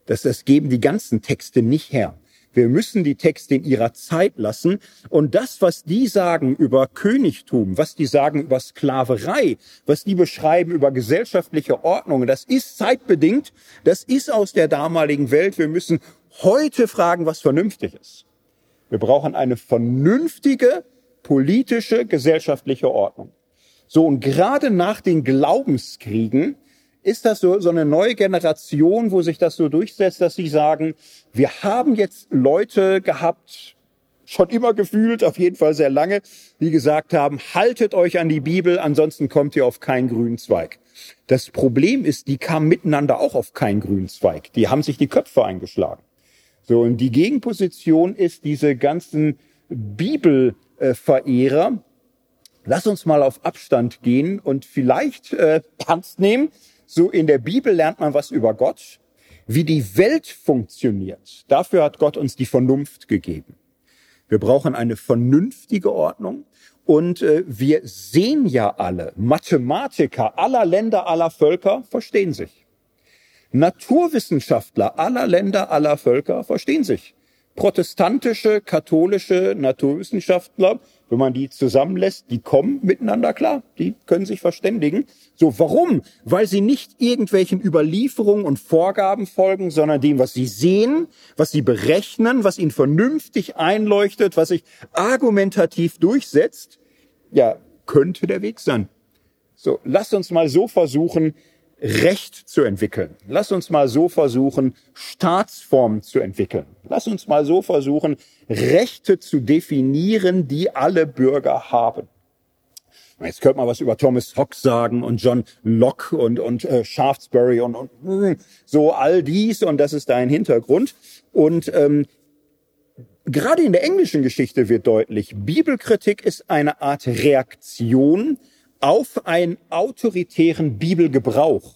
Das, das geben die ganzen Texte nicht her. Wir müssen die Texte in ihrer Zeit lassen. Und das, was die sagen über Königtum, was die sagen über Sklaverei, was die beschreiben über gesellschaftliche Ordnungen, das ist zeitbedingt. Das ist aus der damaligen Welt. Wir müssen heute fragen, was vernünftig ist. Wir brauchen eine vernünftige politische, gesellschaftliche Ordnung. So, und gerade nach den Glaubenskriegen ist das so, so eine neue Generation, wo sich das so durchsetzt, dass sie sagen, wir haben jetzt Leute gehabt, schon immer gefühlt, auf jeden Fall sehr lange, die gesagt haben, haltet euch an die Bibel, ansonsten kommt ihr auf keinen grünen Zweig. Das Problem ist, die kamen miteinander auch auf keinen grünen Zweig. Die haben sich die Köpfe eingeschlagen. So, und die Gegenposition ist diese ganzen Bibelverehrer. Lass uns mal auf Abstand gehen und vielleicht äh, ernst nehmen, so in der Bibel lernt man was über Gott, wie die Welt funktioniert. Dafür hat Gott uns die Vernunft gegeben. Wir brauchen eine vernünftige Ordnung. Und äh, wir sehen ja alle, Mathematiker aller Länder, aller Völker verstehen sich. Naturwissenschaftler aller Länder, aller Völker verstehen sich protestantische, katholische Naturwissenschaftler, wenn man die zusammenlässt, die kommen miteinander klar, die können sich verständigen. So, warum? Weil sie nicht irgendwelchen Überlieferungen und Vorgaben folgen, sondern dem, was sie sehen, was sie berechnen, was ihnen vernünftig einleuchtet, was sich argumentativ durchsetzt. ja, könnte der Weg sein. So, lasst uns mal so versuchen, Recht zu entwickeln. Lass uns mal so versuchen, Staatsformen zu entwickeln. Lass uns mal so versuchen, Rechte zu definieren, die alle Bürger haben. Jetzt könnte man was über Thomas Hobbes sagen und John Locke und, und äh, Shaftesbury und, und hm, so all dies und das ist da ein Hintergrund. Und ähm, gerade in der englischen Geschichte wird deutlich, Bibelkritik ist eine Art Reaktion auf einen autoritären Bibelgebrauch.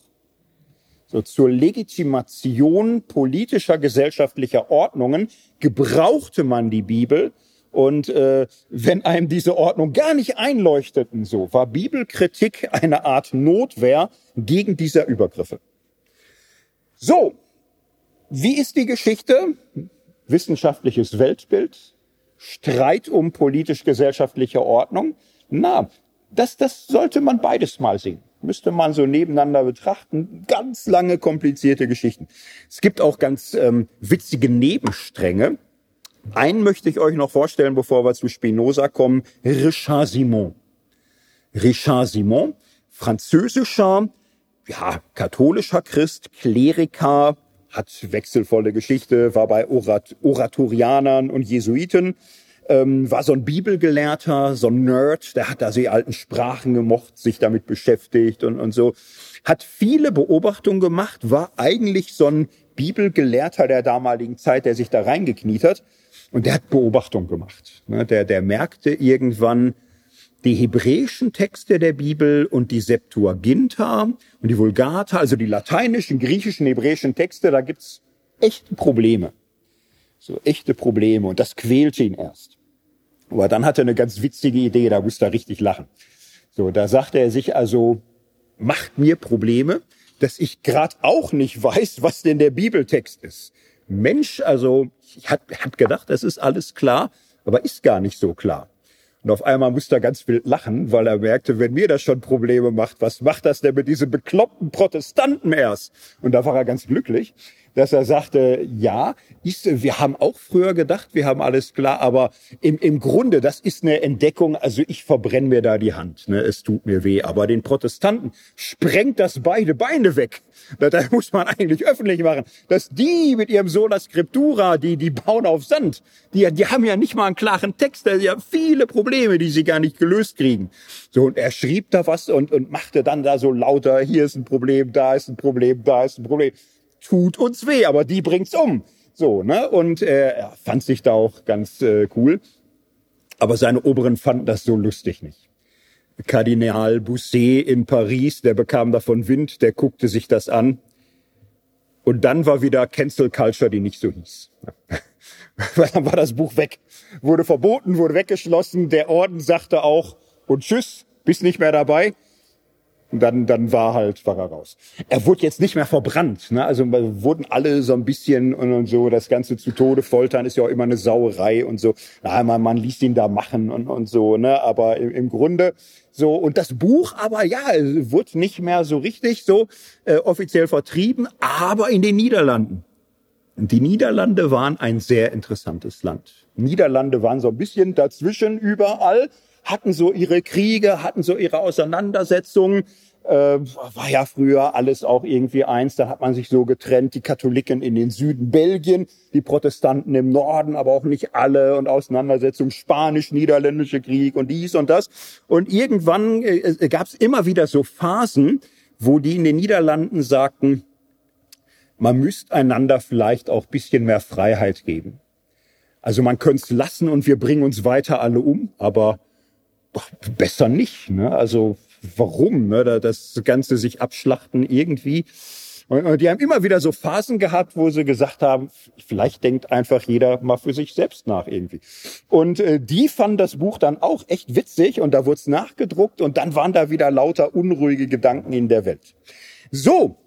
So zur Legitimation politischer gesellschaftlicher Ordnungen gebrauchte man die Bibel und äh, wenn einem diese Ordnung gar nicht einleuchteten, so war Bibelkritik eine Art Notwehr gegen diese Übergriffe. So, wie ist die Geschichte? Wissenschaftliches Weltbild, Streit um politisch-gesellschaftliche Ordnung. Na, das, das sollte man beides mal sehen. Müsste man so nebeneinander betrachten. Ganz lange, komplizierte Geschichten. Es gibt auch ganz ähm, witzige Nebenstränge. Einen möchte ich euch noch vorstellen, bevor wir zu Spinoza kommen. Richard Simon. Richard Simon, französischer, ja, katholischer Christ, Kleriker, hat wechselvolle Geschichte, war bei Orat Oratorianern und Jesuiten, ähm, war so ein Bibelgelehrter, so ein Nerd, der hat also die alten Sprachen gemocht, sich damit beschäftigt und, und so. Hat viele Beobachtungen gemacht, war eigentlich so ein Bibelgelehrter der damaligen Zeit, der sich da reingekniet hat. Und der hat Beobachtungen gemacht. Ne, der, der merkte irgendwann, die hebräischen Texte der Bibel und die Septuaginta und die Vulgata, also die lateinischen, griechischen, hebräischen Texte, da gibt's echte Probleme. So echte Probleme. Und das quälte ihn erst. Aber dann hatte er eine ganz witzige Idee, da musste er richtig lachen. So, da sagte er sich also, macht mir Probleme, dass ich gerade auch nicht weiß, was denn der Bibeltext ist. Mensch, also ich hab, hab gedacht, das ist alles klar, aber ist gar nicht so klar. Und auf einmal musste er ganz wild lachen, weil er merkte, wenn mir das schon Probleme macht, was macht das denn mit diesen bekloppten Protestanten erst? Und da war er ganz glücklich, dass er sagte, ja, ist, wir haben auch früher gedacht, wir haben alles klar, aber im, im Grunde, das ist eine Entdeckung, also ich verbrenne mir da die Hand, ne, es tut mir weh, aber den Protestanten sprengt das beide Beine weg. Da, da muss man eigentlich öffentlich machen, dass die mit ihrem Sola Scriptura, die, die bauen auf Sand, die, die haben ja nicht mal einen klaren Text, die haben viele Probleme, die sie gar nicht gelöst kriegen. So, und er schrieb da was und, und machte dann da so lauter, hier ist ein Problem, da ist ein Problem, da ist ein Problem tut uns weh, aber die bringt's um. So, ne? Und äh, er fand sich da auch ganz äh, cool. Aber seine Oberen fanden das so lustig nicht. Kardinal Bousset in Paris, der bekam davon Wind, der guckte sich das an. Und dann war wieder Cancel Culture, die nicht so hieß. dann war das Buch weg. Wurde verboten, wurde weggeschlossen. Der Orden sagte auch, und tschüss, bist nicht mehr dabei. Dann, dann war halt, war er raus. Er wurde jetzt nicht mehr verbrannt, ne? Also wurden alle so ein bisschen und, und so, das Ganze zu Tode foltern ist ja auch immer eine Sauerei und so. Na, man, man ließ ihn da machen und, und so, ne? Aber im, im Grunde so, und das Buch aber, ja, wurde nicht mehr so richtig so äh, offiziell vertrieben, aber in den Niederlanden. Die Niederlande waren ein sehr interessantes Land. Niederlande waren so ein bisschen dazwischen überall hatten so ihre Kriege, hatten so ihre Auseinandersetzungen. Äh, war ja früher alles auch irgendwie eins. Da hat man sich so getrennt, die Katholiken in den Süden Belgien, die Protestanten im Norden, aber auch nicht alle und Auseinandersetzungen, Spanisch-Niederländische Krieg und dies und das. Und irgendwann äh, äh gab es immer wieder so Phasen, wo die in den Niederlanden sagten, man müsste einander vielleicht auch bisschen mehr Freiheit geben. Also man könnte es lassen und wir bringen uns weiter alle um, aber besser nicht. Ne? Also warum? Ne? Das Ganze sich abschlachten irgendwie. Und die haben immer wieder so Phasen gehabt, wo sie gesagt haben, vielleicht denkt einfach jeder mal für sich selbst nach irgendwie. Und äh, die fanden das Buch dann auch echt witzig und da wurde es nachgedruckt und dann waren da wieder lauter unruhige Gedanken in der Welt. So,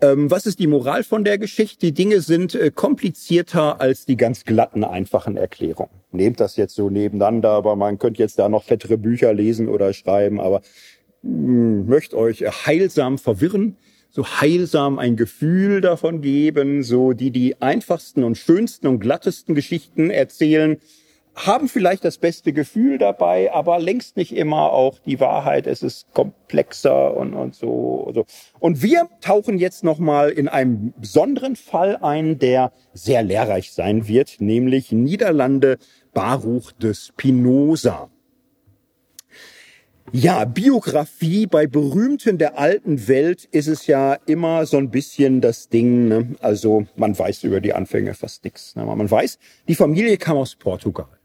ähm, was ist die Moral von der Geschichte? Die Dinge sind äh, komplizierter als die ganz glatten, einfachen Erklärungen. Nehmt das jetzt so nebeneinander, aber man könnte jetzt da noch fettere Bücher lesen oder schreiben, aber mh, hm, möchte euch heilsam verwirren, so heilsam ein Gefühl davon geben, so die die einfachsten und schönsten und glattesten Geschichten erzählen, haben vielleicht das beste Gefühl dabei, aber längst nicht immer auch die Wahrheit. Es ist komplexer und, und so, so. Und wir tauchen jetzt nochmal in einem besonderen Fall ein, der sehr lehrreich sein wird, nämlich Niederlande Baruch de Spinoza. Ja, Biografie bei Berühmten der alten Welt ist es ja immer so ein bisschen das Ding. Ne? Also man weiß über die Anfänge fast nichts. Ne? Man weiß, die Familie kam aus Portugal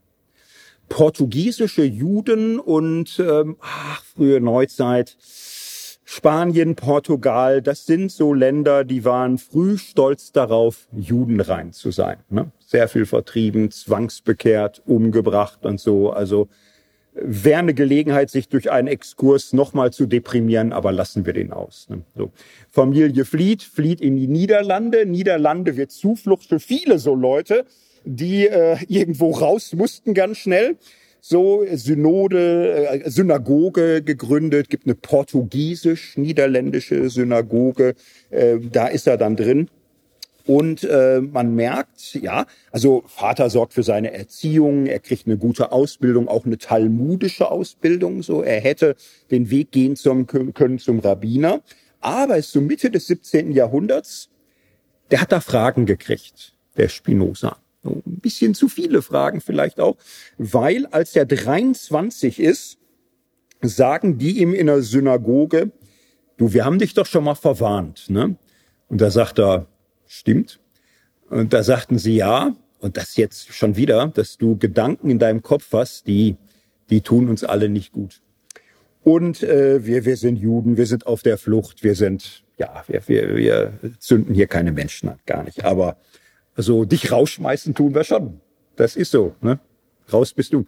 portugiesische Juden und ähm, ach, frühe Neuzeit, Spanien, Portugal, das sind so Länder, die waren früh stolz darauf, judenrein zu sein. Ne? Sehr viel vertrieben, zwangsbekehrt, umgebracht und so. Also wäre eine Gelegenheit, sich durch einen Exkurs nochmal zu deprimieren, aber lassen wir den aus. Ne? So. Familie flieht, flieht in die Niederlande. Niederlande wird Zuflucht für viele so Leute die äh, irgendwo raus mussten ganz schnell. So Synode, äh, Synagoge gegründet, gibt eine portugiesisch-niederländische Synagoge, äh, da ist er dann drin. Und äh, man merkt, ja, also Vater sorgt für seine Erziehung, er kriegt eine gute Ausbildung, auch eine talmudische Ausbildung. So, er hätte den Weg gehen zum, können zum Rabbiner. Aber es ist so Mitte des 17. Jahrhunderts, der hat da Fragen gekriegt, der Spinoza. Ein bisschen zu viele Fragen vielleicht auch, weil als er 23 ist, sagen die ihm in der Synagoge, du, wir haben dich doch schon mal verwarnt, ne? Und da sagt er, stimmt. Und da sagten sie ja, und das jetzt schon wieder, dass du Gedanken in deinem Kopf hast, die, die tun uns alle nicht gut. Und äh, wir, wir sind Juden, wir sind auf der Flucht, wir sind, ja, wir, wir, wir zünden hier keine Menschen an, gar nicht. Aber also dich rausschmeißen tun wir schon. Das ist so. Ne? Raus bist du.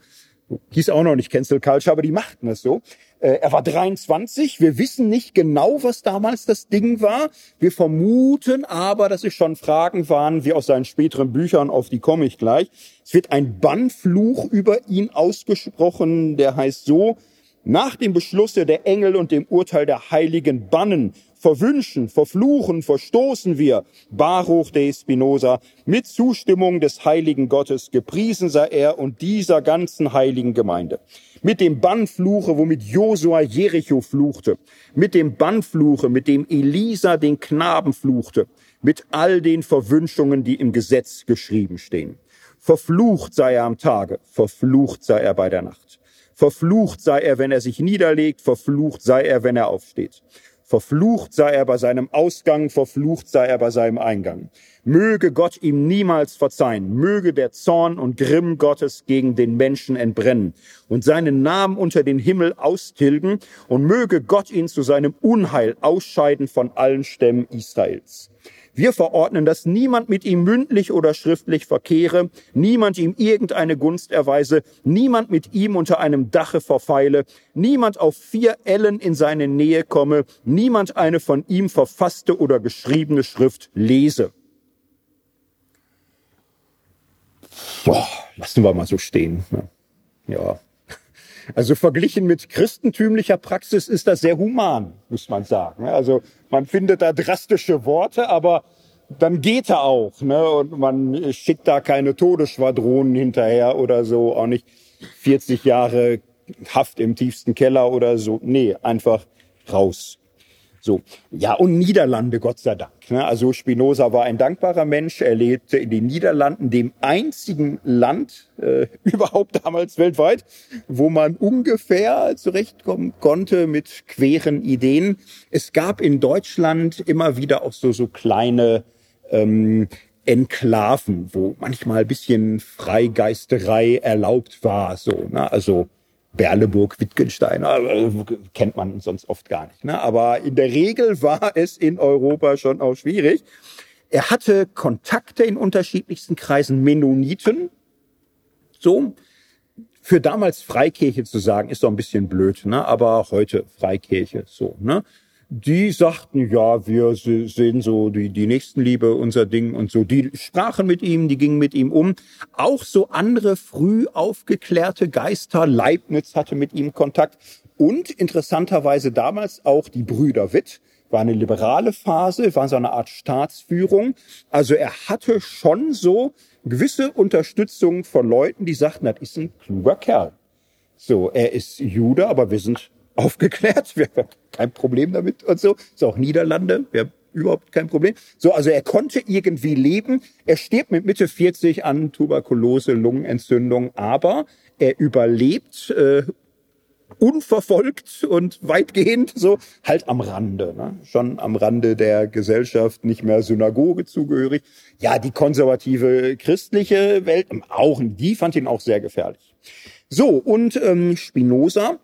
Hieß auch noch nicht Cancel Culture, aber die machten es so. Äh, er war 23. Wir wissen nicht genau, was damals das Ding war. Wir vermuten aber, dass es schon Fragen waren, wie aus seinen späteren Büchern, auf die komme ich gleich. Es wird ein Bannfluch über ihn ausgesprochen, der heißt so, nach dem Beschlusse der Engel und dem Urteil der Heiligen bannen verwünschen, verfluchen, verstoßen wir Baruch de Spinoza mit Zustimmung des heiligen Gottes, gepriesen sei er und dieser ganzen heiligen Gemeinde. Mit dem Bannfluche, womit Josua Jericho fluchte, mit dem Bannfluche, mit dem Elisa den Knaben fluchte, mit all den Verwünschungen, die im Gesetz geschrieben stehen. Verflucht sei er am Tage, verflucht sei er bei der Nacht. Verflucht sei er, wenn er sich niederlegt, verflucht sei er, wenn er aufsteht. Verflucht sei er bei seinem Ausgang, verflucht sei er bei seinem Eingang. Möge Gott ihm niemals verzeihen, möge der Zorn und Grimm Gottes gegen den Menschen entbrennen und seinen Namen unter den Himmel austilgen und möge Gott ihn zu seinem Unheil ausscheiden von allen Stämmen Israels. Wir verordnen, dass niemand mit ihm mündlich oder schriftlich verkehre, niemand ihm irgendeine Gunst erweise, niemand mit ihm unter einem Dache verfeile, niemand auf vier Ellen in seine Nähe komme, niemand eine von ihm verfasste oder geschriebene Schrift lese. Boah, lassen wir mal so stehen. Ja. Also verglichen mit christentümlicher Praxis ist das sehr human, muss man sagen. Also man findet da drastische Worte, aber dann geht er auch. Ne? Und man schickt da keine Todesschwadronen hinterher oder so, auch nicht 40 Jahre Haft im tiefsten Keller oder so. Nee, einfach raus. So. Ja, und Niederlande, Gott sei Dank. Ne? Also Spinoza war ein dankbarer Mensch. Er lebte in den Niederlanden, dem einzigen Land äh, überhaupt damals weltweit, wo man ungefähr zurechtkommen konnte mit queren Ideen. Es gab in Deutschland immer wieder auch so, so kleine ähm, Enklaven, wo manchmal ein bisschen Freigeisterei erlaubt war. So, ne? Also Berleburg, Wittgenstein, äh, kennt man sonst oft gar nicht. Ne? Aber in der Regel war es in Europa schon auch schwierig. Er hatte Kontakte in unterschiedlichsten Kreisen, Mennoniten. So, für damals Freikirche zu sagen, ist doch ein bisschen blöd, ne? aber heute Freikirche, so. Ne? Die sagten, ja, wir sehen so die, die Nächstenliebe, unser Ding und so. Die sprachen mit ihm, die gingen mit ihm um. Auch so andere früh aufgeklärte Geister, Leibniz hatte mit ihm Kontakt und interessanterweise damals auch die Brüder Witt, war eine liberale Phase, war so eine Art Staatsführung. Also er hatte schon so gewisse Unterstützung von Leuten, die sagten, das ist ein kluger Kerl. So, er ist Jude, aber wir sind aufgeklärt, wir haben kein Problem damit und so. Ist auch Niederlande, wir haben überhaupt kein Problem. So, also er konnte irgendwie leben. Er stirbt mit Mitte 40 an Tuberkulose, Lungenentzündung, aber er überlebt äh, unverfolgt und weitgehend so halt am Rande, ne? schon am Rande der Gesellschaft, nicht mehr Synagoge zugehörig. Ja, die konservative christliche Welt, auch die fand ihn auch sehr gefährlich. So und ähm, Spinoza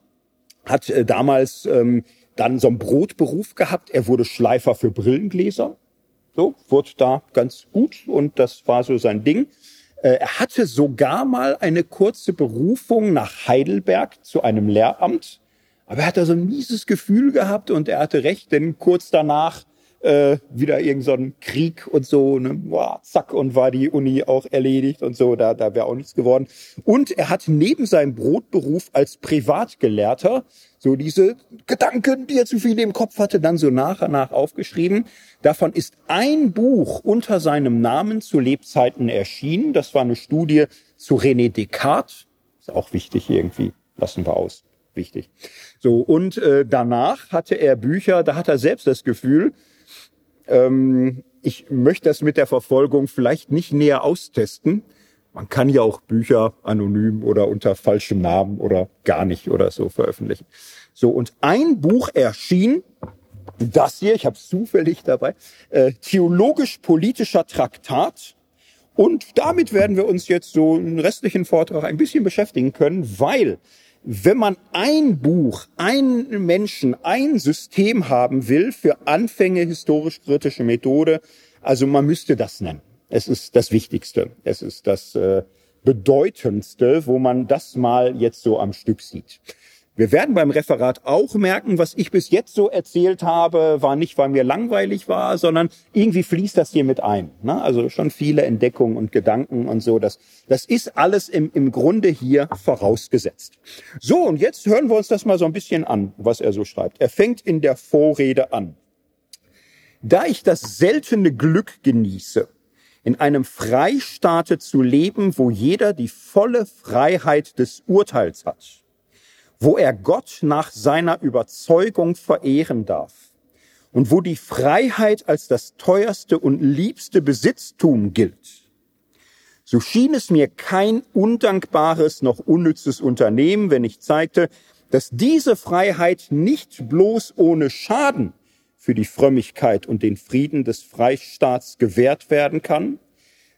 hat äh, damals ähm, dann so einen Brotberuf gehabt. Er wurde Schleifer für Brillengläser. So, wurde da ganz gut und das war so sein Ding. Äh, er hatte sogar mal eine kurze Berufung nach Heidelberg zu einem Lehramt. Aber er hat da so ein mieses Gefühl gehabt und er hatte recht, denn kurz danach äh, wieder irgendein so Krieg und so, ne, boah, zack, und war die Uni auch erledigt und so, da, da wäre auch nichts geworden. Und er hat neben seinem Brotberuf als Privatgelehrter so diese Gedanken, die er zu viel im Kopf hatte, dann so nach und nach aufgeschrieben. Davon ist ein Buch unter seinem Namen zu Lebzeiten erschienen. Das war eine Studie zu René Descartes. Ist auch wichtig irgendwie. Lassen wir aus. Wichtig. So, und äh, danach hatte er Bücher, da hat er selbst das Gefühl, ähm, ich möchte das mit der Verfolgung vielleicht nicht näher austesten. Man kann ja auch Bücher anonym oder unter falschem Namen oder gar nicht oder so veröffentlichen. So, und ein Buch erschien, das hier, ich habe es zufällig dabei, äh, theologisch-politischer Traktat. Und damit werden wir uns jetzt so einen restlichen Vortrag ein bisschen beschäftigen können, weil wenn man ein Buch, einen Menschen, ein System haben will für Anfänge historisch-kritische Methode, also man müsste das nennen. Es ist das Wichtigste. Es ist das äh, Bedeutendste, wo man das mal jetzt so am Stück sieht. Wir werden beim Referat auch merken, was ich bis jetzt so erzählt habe, war nicht, weil mir langweilig war, sondern irgendwie fließt das hier mit ein. Ne? Also schon viele Entdeckungen und Gedanken und so. Das, das ist alles im, im Grunde hier vorausgesetzt. So, und jetzt hören wir uns das mal so ein bisschen an, was er so schreibt. Er fängt in der Vorrede an. Da ich das seltene Glück genieße, in einem Freistaate zu leben, wo jeder die volle Freiheit des Urteils hat, wo er Gott nach seiner Überzeugung verehren darf und wo die Freiheit als das teuerste und liebste Besitztum gilt, so schien es mir kein undankbares noch unnützes Unternehmen, wenn ich zeigte, dass diese Freiheit nicht bloß ohne Schaden für die Frömmigkeit und den Frieden des Freistaats gewährt werden kann,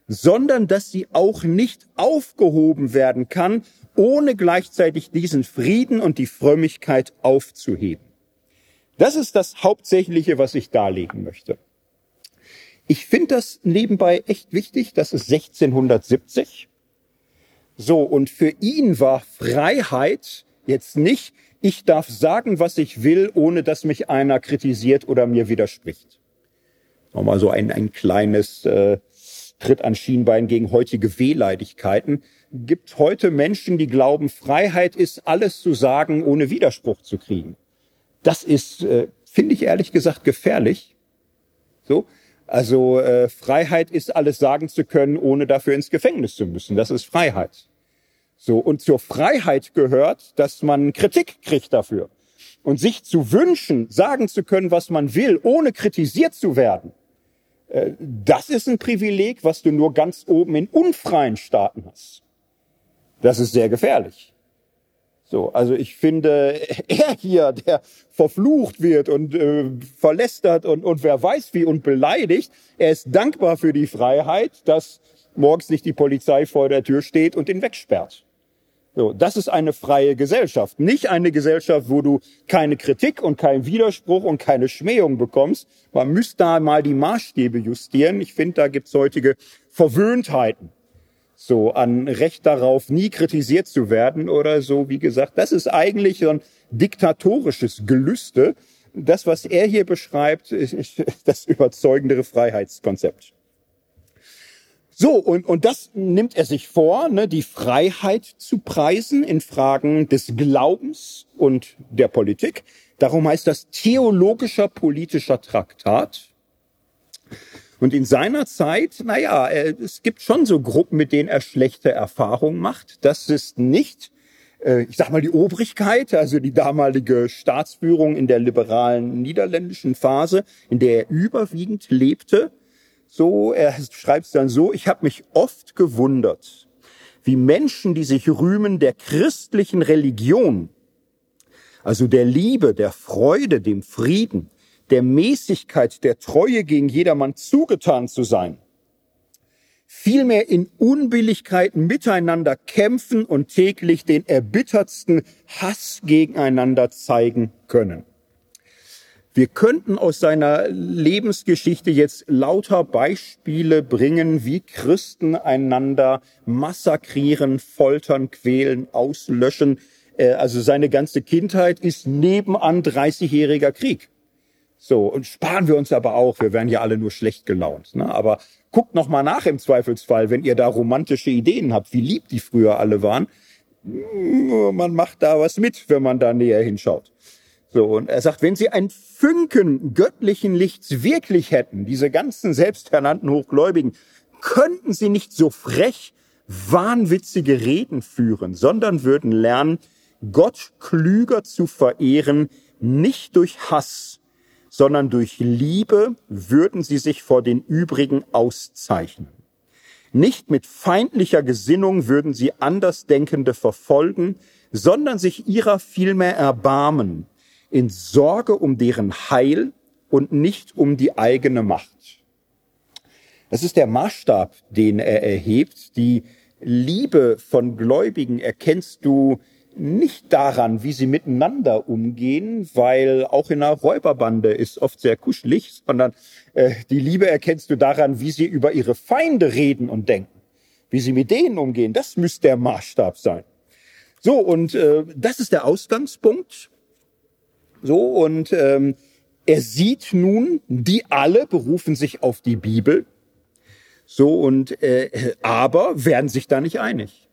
sondern dass sie auch nicht aufgehoben werden kann ohne gleichzeitig diesen Frieden und die Frömmigkeit aufzuheben. Das ist das Hauptsächliche, was ich darlegen möchte. Ich finde das nebenbei echt wichtig. Das ist 1670. So, und für ihn war Freiheit jetzt nicht, ich darf sagen, was ich will, ohne dass mich einer kritisiert oder mir widerspricht. Nochmal so ein, ein kleines äh, Tritt an Schienbein gegen heutige Wehleidigkeiten gibt heute Menschen, die glauben, Freiheit ist alles zu sagen, ohne Widerspruch zu kriegen. Das ist, äh, finde ich ehrlich gesagt, gefährlich. So, also äh, Freiheit ist alles sagen zu können, ohne dafür ins Gefängnis zu müssen. Das ist Freiheit. So und zur Freiheit gehört, dass man Kritik kriegt dafür und sich zu wünschen, sagen zu können, was man will, ohne kritisiert zu werden. Äh, das ist ein Privileg, was du nur ganz oben in unfreien Staaten hast. Das ist sehr gefährlich. So, also ich finde, er hier, der verflucht wird und äh, verlästert und, und wer weiß wie und beleidigt, er ist dankbar für die Freiheit, dass morgens nicht die Polizei vor der Tür steht und ihn wegsperrt. So, das ist eine freie Gesellschaft, nicht eine Gesellschaft, wo du keine Kritik und keinen Widerspruch und keine Schmähung bekommst. Man müsste da mal die Maßstäbe justieren. Ich finde, da gibt's heutige Verwöhntheiten so an Recht darauf, nie kritisiert zu werden oder so, wie gesagt. Das ist eigentlich so ein diktatorisches Gelüste. Das, was er hier beschreibt, ist das überzeugendere Freiheitskonzept. So, und, und das nimmt er sich vor, ne, die Freiheit zu preisen in Fragen des Glaubens und der Politik. Darum heißt das theologischer politischer Traktat. Und in seiner Zeit, naja, es gibt schon so Gruppen, mit denen er schlechte Erfahrungen macht. Das ist nicht, äh, ich sag mal, die Obrigkeit, also die damalige Staatsführung in der liberalen niederländischen Phase, in der er überwiegend lebte. So, er schreibt es dann so, ich habe mich oft gewundert, wie Menschen, die sich rühmen der christlichen Religion, also der Liebe, der Freude, dem Frieden, der Mäßigkeit, der Treue gegen jedermann zugetan zu sein, vielmehr in Unbilligkeiten miteinander kämpfen und täglich den erbittertsten Hass gegeneinander zeigen können. Wir könnten aus seiner Lebensgeschichte jetzt lauter Beispiele bringen, wie Christen einander massakrieren, foltern, quälen, auslöschen. Äh, also seine ganze Kindheit ist nebenan 30-jähriger Krieg. So, und sparen wir uns aber auch, wir werden ja alle nur schlecht gelaunt. Ne? Aber guckt noch mal nach im Zweifelsfall, wenn ihr da romantische Ideen habt, wie lieb die früher alle waren. Man macht da was mit, wenn man da näher hinschaut. So, und er sagt, wenn sie ein Funken göttlichen Lichts wirklich hätten, diese ganzen selbsternannten Hochgläubigen, könnten sie nicht so frech, wahnwitzige Reden führen, sondern würden lernen, Gott klüger zu verehren, nicht durch Hass, sondern durch Liebe würden sie sich vor den übrigen auszeichnen. Nicht mit feindlicher Gesinnung würden sie Andersdenkende verfolgen, sondern sich ihrer vielmehr erbarmen, in Sorge um deren Heil und nicht um die eigene Macht. Das ist der Maßstab, den er erhebt. Die Liebe von Gläubigen erkennst du nicht daran, wie sie miteinander umgehen, weil auch in einer Räuberbande ist oft sehr kuschelig, sondern äh, die Liebe erkennst du daran, wie sie über ihre Feinde reden und denken, wie sie mit denen umgehen. Das müsste der Maßstab sein. So, und äh, das ist der Ausgangspunkt. So, und ähm, er sieht nun, die alle berufen sich auf die Bibel. So, und äh, aber werden sich da nicht einig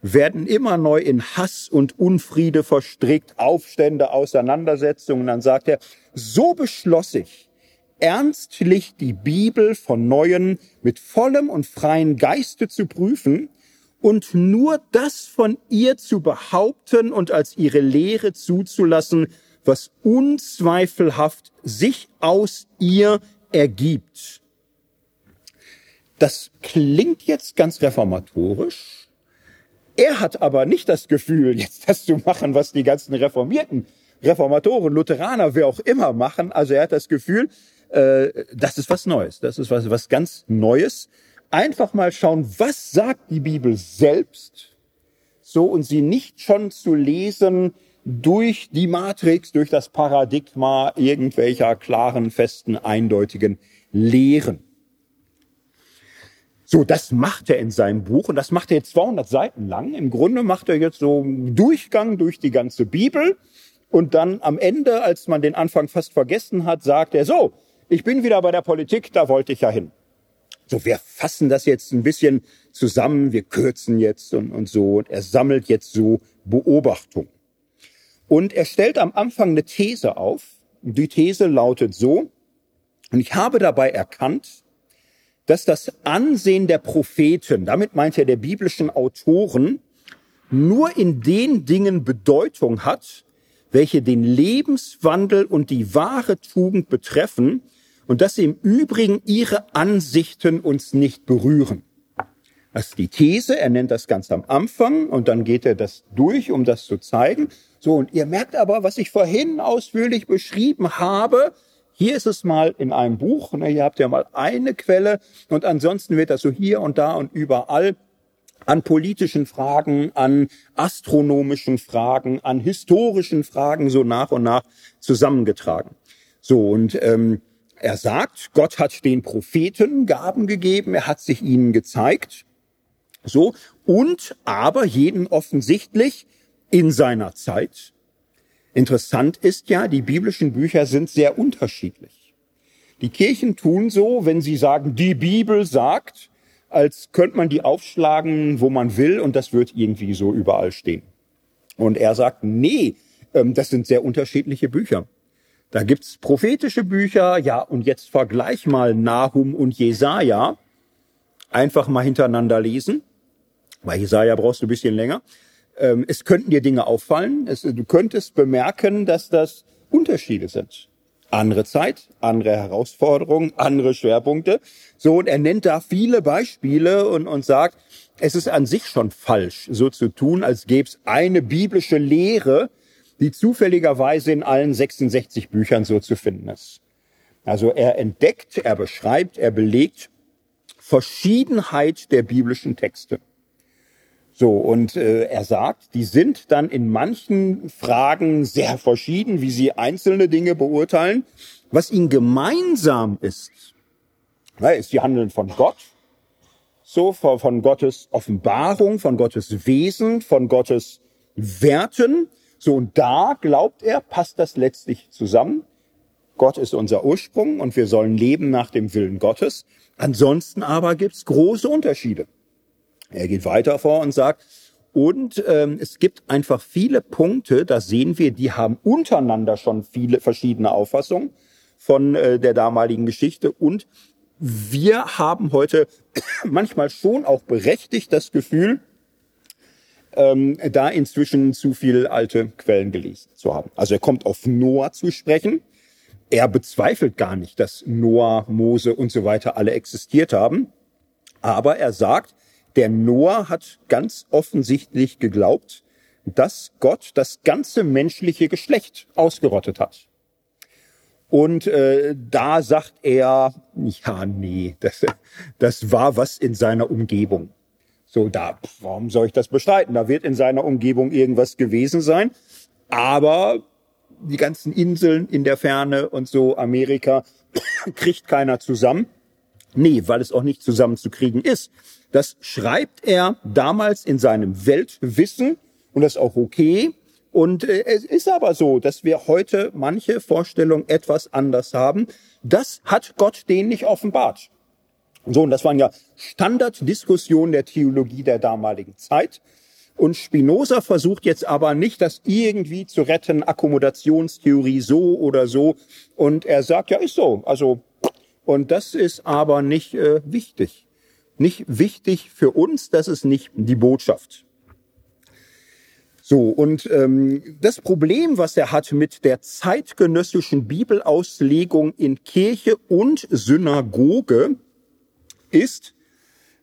werden immer neu in Hass und Unfriede verstrickt, Aufstände, Auseinandersetzungen. Dann sagt er, so beschloss ich, ernstlich die Bibel von neuem mit vollem und freien Geiste zu prüfen und nur das von ihr zu behaupten und als ihre Lehre zuzulassen, was unzweifelhaft sich aus ihr ergibt. Das klingt jetzt ganz reformatorisch, er hat aber nicht das Gefühl, jetzt das zu machen, was die ganzen Reformierten, Reformatoren, Lutheraner, wer auch immer machen. Also er hat das Gefühl, äh, das ist was Neues. Das ist was, was ganz Neues. Einfach mal schauen, was sagt die Bibel selbst, so und sie nicht schon zu lesen durch die Matrix, durch das Paradigma irgendwelcher klaren, festen, eindeutigen Lehren. So, das macht er in seinem Buch und das macht er jetzt 200 Seiten lang. Im Grunde macht er jetzt so einen Durchgang durch die ganze Bibel und dann am Ende, als man den Anfang fast vergessen hat, sagt er so, ich bin wieder bei der Politik, da wollte ich ja hin. So, wir fassen das jetzt ein bisschen zusammen, wir kürzen jetzt und, und so und er sammelt jetzt so Beobachtungen. Und er stellt am Anfang eine These auf. Die These lautet so, und ich habe dabei erkannt, dass das Ansehen der Propheten, damit meint er der biblischen Autoren, nur in den Dingen Bedeutung hat, welche den Lebenswandel und die wahre Tugend betreffen und dass im Übrigen ihre Ansichten uns nicht berühren. Das ist die These, er nennt das ganz am Anfang und dann geht er das durch, um das zu zeigen. So, und ihr merkt aber, was ich vorhin ausführlich beschrieben habe, hier ist es mal in einem Buch, ne, ihr habt ja mal eine Quelle und ansonsten wird das so hier und da und überall an politischen Fragen, an astronomischen Fragen, an historischen Fragen so nach und nach zusammengetragen. So und ähm, er sagt, Gott hat den Propheten Gaben gegeben, er hat sich ihnen gezeigt. So und aber jeden offensichtlich in seiner Zeit Interessant ist ja, die biblischen Bücher sind sehr unterschiedlich. Die Kirchen tun so, wenn sie sagen, die Bibel sagt, als könnte man die aufschlagen, wo man will und das wird irgendwie so überall stehen. Und er sagt, nee, ähm, das sind sehr unterschiedliche Bücher. Da gibt's prophetische Bücher, ja, und jetzt vergleich mal Nahum und Jesaja. Einfach mal hintereinander lesen. Bei Jesaja brauchst du ein bisschen länger. Ähm, es könnten dir Dinge auffallen. Es, du könntest bemerken, dass das Unterschiede sind. Andere Zeit, andere Herausforderungen, andere Schwerpunkte. So, und er nennt da viele Beispiele und, und sagt, es ist an sich schon falsch, so zu tun, als gäbe es eine biblische Lehre, die zufälligerweise in allen 66 Büchern so zu finden ist. Also er entdeckt, er beschreibt, er belegt Verschiedenheit der biblischen Texte. So, und äh, er sagt, die sind dann in manchen Fragen sehr verschieden, wie sie einzelne Dinge beurteilen. Was ihnen gemeinsam ist, na, ist die Handeln von Gott, so von, von Gottes Offenbarung, von Gottes Wesen, von Gottes Werten. So, und da glaubt er, passt das letztlich zusammen. Gott ist unser Ursprung und wir sollen leben nach dem Willen Gottes. Ansonsten aber gibt's große Unterschiede. Er geht weiter vor und sagt, und ähm, es gibt einfach viele Punkte, da sehen wir, die haben untereinander schon viele verschiedene Auffassungen von äh, der damaligen Geschichte. Und wir haben heute manchmal schon auch berechtigt das Gefühl, ähm, da inzwischen zu viel alte Quellen gelesen zu haben. Also er kommt auf Noah zu sprechen. Er bezweifelt gar nicht, dass Noah, Mose und so weiter alle existiert haben. Aber er sagt, der Noah hat ganz offensichtlich geglaubt, dass Gott das ganze menschliche Geschlecht ausgerottet hat. Und äh, da sagt er, ja, nee, das, das war was in seiner Umgebung. So, da, warum soll ich das bestreiten? Da wird in seiner Umgebung irgendwas gewesen sein. Aber die ganzen Inseln in der Ferne und so, Amerika, kriegt keiner zusammen. Nee, weil es auch nicht zusammenzukriegen ist. Das schreibt er damals in seinem Weltwissen und das ist auch okay. Und äh, es ist aber so, dass wir heute manche Vorstellungen etwas anders haben. Das hat Gott denen nicht offenbart. So, und das waren ja Standarddiskussionen der Theologie der damaligen Zeit. Und Spinoza versucht jetzt aber nicht, das irgendwie zu retten, Akkommodationstheorie so oder so. Und er sagt, ja, ist so. Also, und das ist aber nicht äh, wichtig nicht wichtig für uns, das ist nicht die Botschaft. So, und ähm, das Problem, was er hat mit der zeitgenössischen Bibelauslegung in Kirche und Synagoge, ist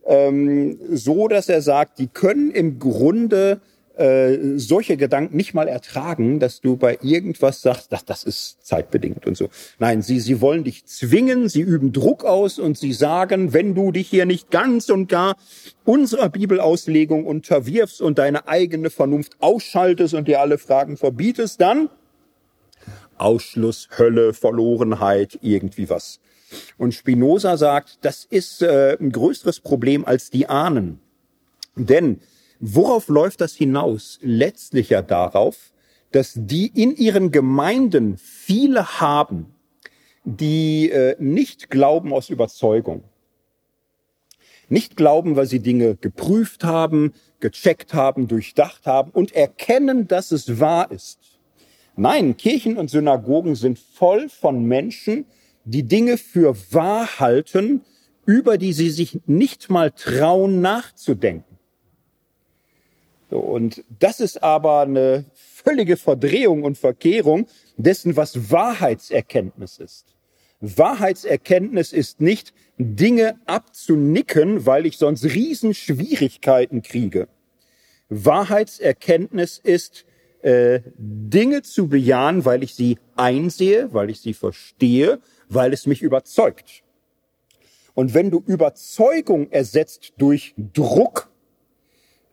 ähm, so, dass er sagt, die können im Grunde äh, solche Gedanken nicht mal ertragen, dass du bei irgendwas sagst, das, das ist zeitbedingt und so. Nein, sie, sie wollen dich zwingen, sie üben Druck aus und sie sagen, wenn du dich hier nicht ganz und gar unserer Bibelauslegung unterwirfst und deine eigene Vernunft ausschaltest und dir alle Fragen verbietest, dann Ausschluss, Hölle, Verlorenheit, irgendwie was. Und Spinoza sagt, das ist äh, ein größeres Problem als die ahnen. Denn Worauf läuft das hinaus? Letztlich ja darauf, dass die in ihren Gemeinden viele haben, die äh, nicht glauben aus Überzeugung. Nicht glauben, weil sie Dinge geprüft haben, gecheckt haben, durchdacht haben und erkennen, dass es wahr ist. Nein, Kirchen und Synagogen sind voll von Menschen, die Dinge für wahr halten, über die sie sich nicht mal trauen nachzudenken. Und das ist aber eine völlige Verdrehung und Verkehrung dessen, was Wahrheitserkenntnis ist. Wahrheitserkenntnis ist nicht Dinge abzunicken, weil ich sonst Riesenschwierigkeiten kriege. Wahrheitserkenntnis ist äh, Dinge zu bejahen, weil ich sie einsehe, weil ich sie verstehe, weil es mich überzeugt. Und wenn du Überzeugung ersetzt durch Druck,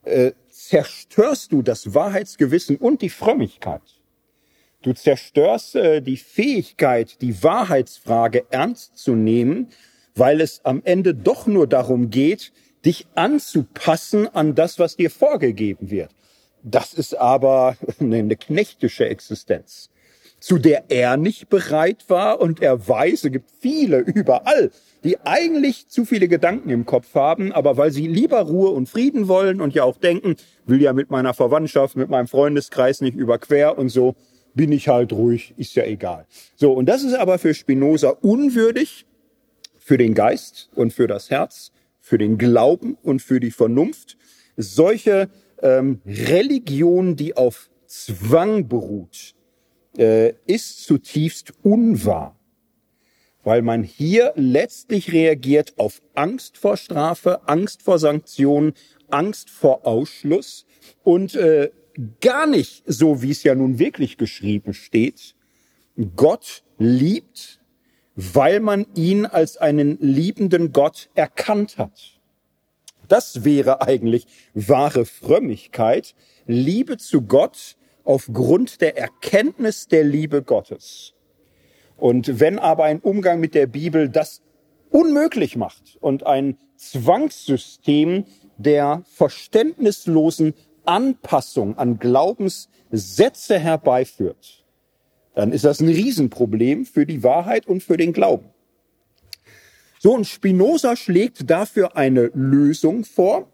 äh, zerstörst du das Wahrheitsgewissen und die Frömmigkeit. Du zerstörst äh, die Fähigkeit, die Wahrheitsfrage ernst zu nehmen, weil es am Ende doch nur darum geht, dich anzupassen an das, was dir vorgegeben wird. Das ist aber eine knechtische Existenz. Zu der er nicht bereit war und er weiß, es gibt viele überall, die eigentlich zu viele Gedanken im Kopf haben, aber weil sie lieber Ruhe und Frieden wollen und ja auch denken, will ja mit meiner Verwandtschaft, mit meinem Freundeskreis nicht überquer und so, bin ich halt ruhig, ist ja egal. So, und das ist aber für Spinoza unwürdig, für den Geist und für das Herz, für den Glauben und für die Vernunft. Solche ähm, Religion, die auf Zwang beruht, äh, ist zutiefst unwahr, weil man hier letztlich reagiert auf Angst vor Strafe, Angst vor Sanktionen, Angst vor Ausschluss und äh, gar nicht so, wie es ja nun wirklich geschrieben steht. Gott liebt, weil man ihn als einen liebenden Gott erkannt hat. Das wäre eigentlich wahre Frömmigkeit, Liebe zu Gott, aufgrund der Erkenntnis der Liebe Gottes. Und wenn aber ein Umgang mit der Bibel das unmöglich macht und ein Zwangssystem der verständnislosen Anpassung an Glaubenssätze herbeiführt, dann ist das ein Riesenproblem für die Wahrheit und für den Glauben. So, und Spinoza schlägt dafür eine Lösung vor.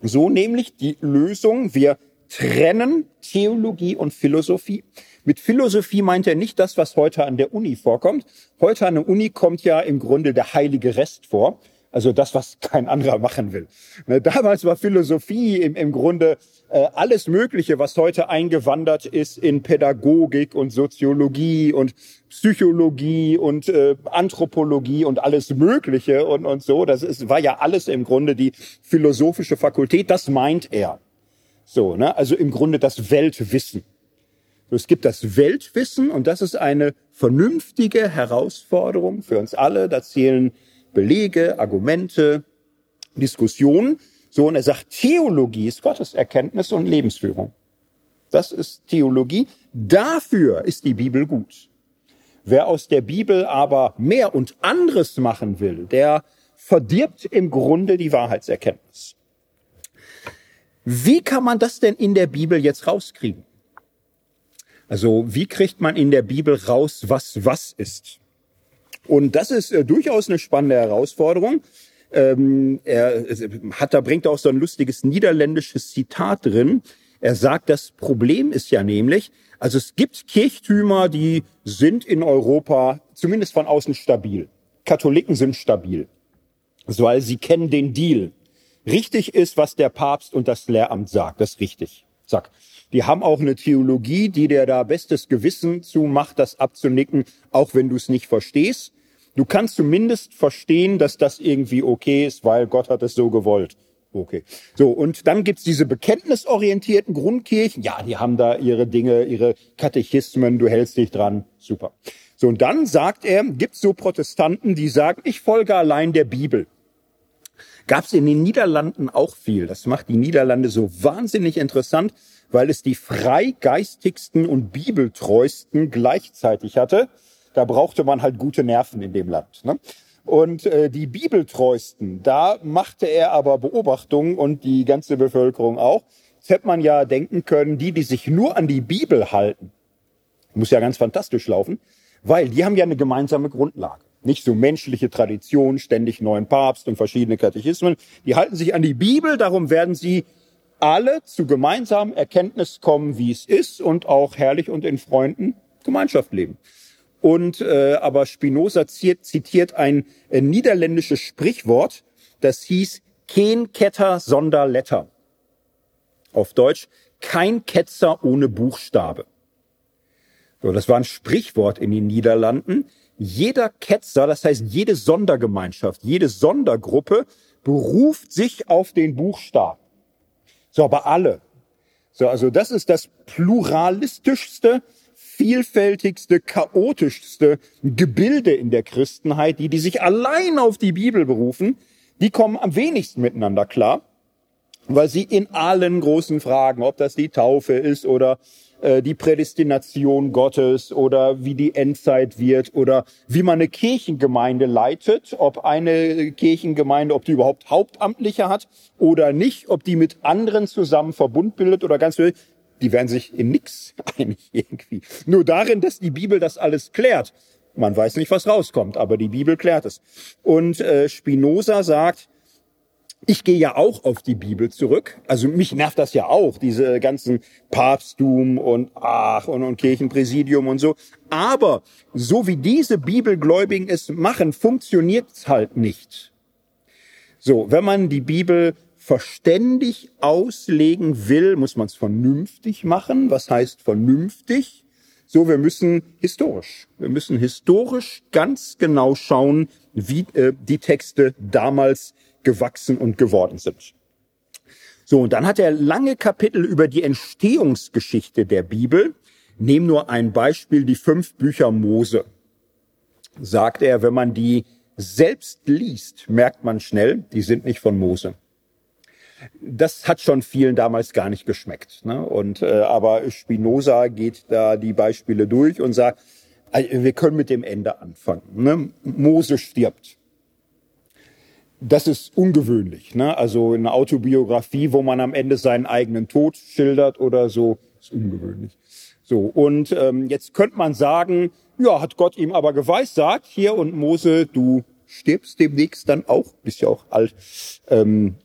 So nämlich die Lösung, wir trennen Theologie und Philosophie. Mit Philosophie meint er nicht das, was heute an der Uni vorkommt. Heute an der Uni kommt ja im Grunde der heilige Rest vor. Also das, was kein anderer machen will. Ne, damals war Philosophie im, im Grunde äh, alles Mögliche, was heute eingewandert ist in Pädagogik und Soziologie und Psychologie und äh, Anthropologie und alles Mögliche und, und so. Das ist, war ja alles im Grunde die philosophische Fakultät. Das meint er. So, ne? Also im Grunde das Weltwissen. Es gibt das Weltwissen und das ist eine vernünftige Herausforderung für uns alle. Da zählen Belege, Argumente, Diskussionen. So, und er sagt, Theologie ist Gotteserkenntnis und Lebensführung. Das ist Theologie. Dafür ist die Bibel gut. Wer aus der Bibel aber mehr und anderes machen will, der verdirbt im Grunde die Wahrheitserkenntnis. Wie kann man das denn in der Bibel jetzt rauskriegen? Also wie kriegt man in der Bibel raus, was was ist? Und das ist äh, durchaus eine spannende Herausforderung. Ähm, er hat, da bringt auch so ein lustiges niederländisches Zitat drin. Er sagt, das Problem ist ja nämlich, also es gibt Kirchtümer, die sind in Europa zumindest von außen stabil. Katholiken sind stabil, weil sie kennen den Deal richtig ist, was der Papst und das Lehramt sagt. Das ist richtig. Zack. Die haben auch eine Theologie, die dir da bestes Gewissen zu macht, das abzunicken, auch wenn du es nicht verstehst. Du kannst zumindest verstehen, dass das irgendwie okay ist, weil Gott hat es so gewollt. Okay. So, und dann gibt's diese bekenntnisorientierten Grundkirchen. Ja, die haben da ihre Dinge, ihre Katechismen, du hältst dich dran. Super. So, und dann sagt er, gibt's so Protestanten, die sagen, ich folge allein der Bibel gab es in den Niederlanden auch viel. Das macht die Niederlande so wahnsinnig interessant, weil es die freigeistigsten und bibeltreuesten gleichzeitig hatte. Da brauchte man halt gute Nerven in dem Land. Ne? Und äh, die Bibeltreuesten, da machte er aber Beobachtungen und die ganze Bevölkerung auch. Jetzt hätte man ja denken können, die, die sich nur an die Bibel halten, muss ja ganz fantastisch laufen, weil die haben ja eine gemeinsame Grundlage nicht so menschliche Tradition, ständig neuen Papst und verschiedene Katechismen. Die halten sich an die Bibel, darum werden sie alle zu gemeinsamen Erkenntnis kommen, wie es ist und auch herrlich und in Freunden Gemeinschaft leben. Und äh, aber Spinoza zitiert, zitiert ein äh, niederländisches Sprichwort, das hieß kein Ketter sonder Letter. Auf Deutsch kein Ketzer ohne Buchstabe. So, das war ein Sprichwort in den Niederlanden jeder Ketzer, das heißt jede Sondergemeinschaft, jede Sondergruppe beruft sich auf den Buchstaben. So, aber alle. So, also das ist das pluralistischste, vielfältigste, chaotischste Gebilde in der Christenheit, die, die sich allein auf die Bibel berufen, die kommen am wenigsten miteinander klar, weil sie in allen großen Fragen, ob das die Taufe ist oder äh, die Prädestination Gottes oder wie die Endzeit wird oder wie man eine Kirchengemeinde leitet, ob eine Kirchengemeinde, ob die überhaupt Hauptamtliche hat oder nicht, ob die mit anderen zusammen Verbund bildet oder ganz die werden sich in nix einig irgendwie. Nur darin, dass die Bibel das alles klärt. Man weiß nicht, was rauskommt, aber die Bibel klärt es. Und äh, Spinoza sagt, ich gehe ja auch auf die Bibel zurück. Also mich nervt das ja auch, diese ganzen Papsttum und ach und, und Kirchenpräsidium und so. Aber so wie diese Bibelgläubigen es machen, funktioniert es halt nicht. So, wenn man die Bibel verständig auslegen will, muss man es vernünftig machen. Was heißt vernünftig? So, wir müssen historisch, wir müssen historisch ganz genau schauen, wie äh, die Texte damals gewachsen und geworden sind. So, und dann hat er lange Kapitel über die Entstehungsgeschichte der Bibel. Nehm nur ein Beispiel, die fünf Bücher Mose. Sagt er, wenn man die selbst liest, merkt man schnell, die sind nicht von Mose. Das hat schon vielen damals gar nicht geschmeckt. Ne? Und äh, aber Spinoza geht da die Beispiele durch und sagt, äh, wir können mit dem Ende anfangen. Ne? Mose stirbt das ist ungewöhnlich. Ne? Also eine Autobiografie, wo man am Ende seinen eigenen Tod schildert oder so, ist ungewöhnlich. So, und ähm, jetzt könnte man sagen, ja, hat Gott ihm aber geweissagt, hier und Mose, du stirbst demnächst dann auch, bist ja auch alt. Ähm,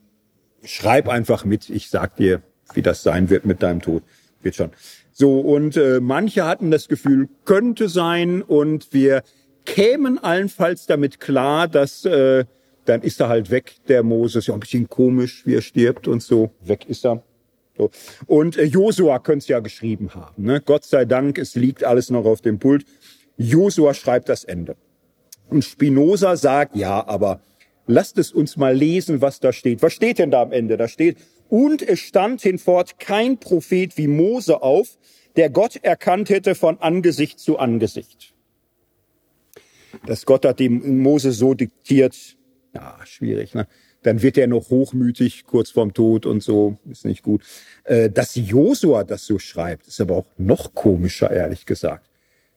schreib einfach mit, ich sag dir, wie das sein wird mit deinem Tod. Wird schon. So, und äh, manche hatten das Gefühl, könnte sein, und wir kämen allenfalls damit klar, dass äh, dann ist er halt weg, der Moses. Ja, ein bisschen komisch, wie er stirbt und so. Weg ist er. So. Und äh, Josua könnte es ja geschrieben haben. Ne? Gott sei Dank, es liegt alles noch auf dem Pult. Josua schreibt das Ende. Und Spinoza sagt, ja, aber lasst es uns mal lesen, was da steht. Was steht denn da am Ende? Da steht, und es stand hinfort kein Prophet wie Mose auf, der Gott erkannt hätte von Angesicht zu Angesicht. Dass Gott hat dem Mose so diktiert, ja, schwierig, ne? Dann wird er noch hochmütig kurz vorm Tod und so, ist nicht gut. Äh, dass Josua das so schreibt, ist aber auch noch komischer, ehrlich gesagt.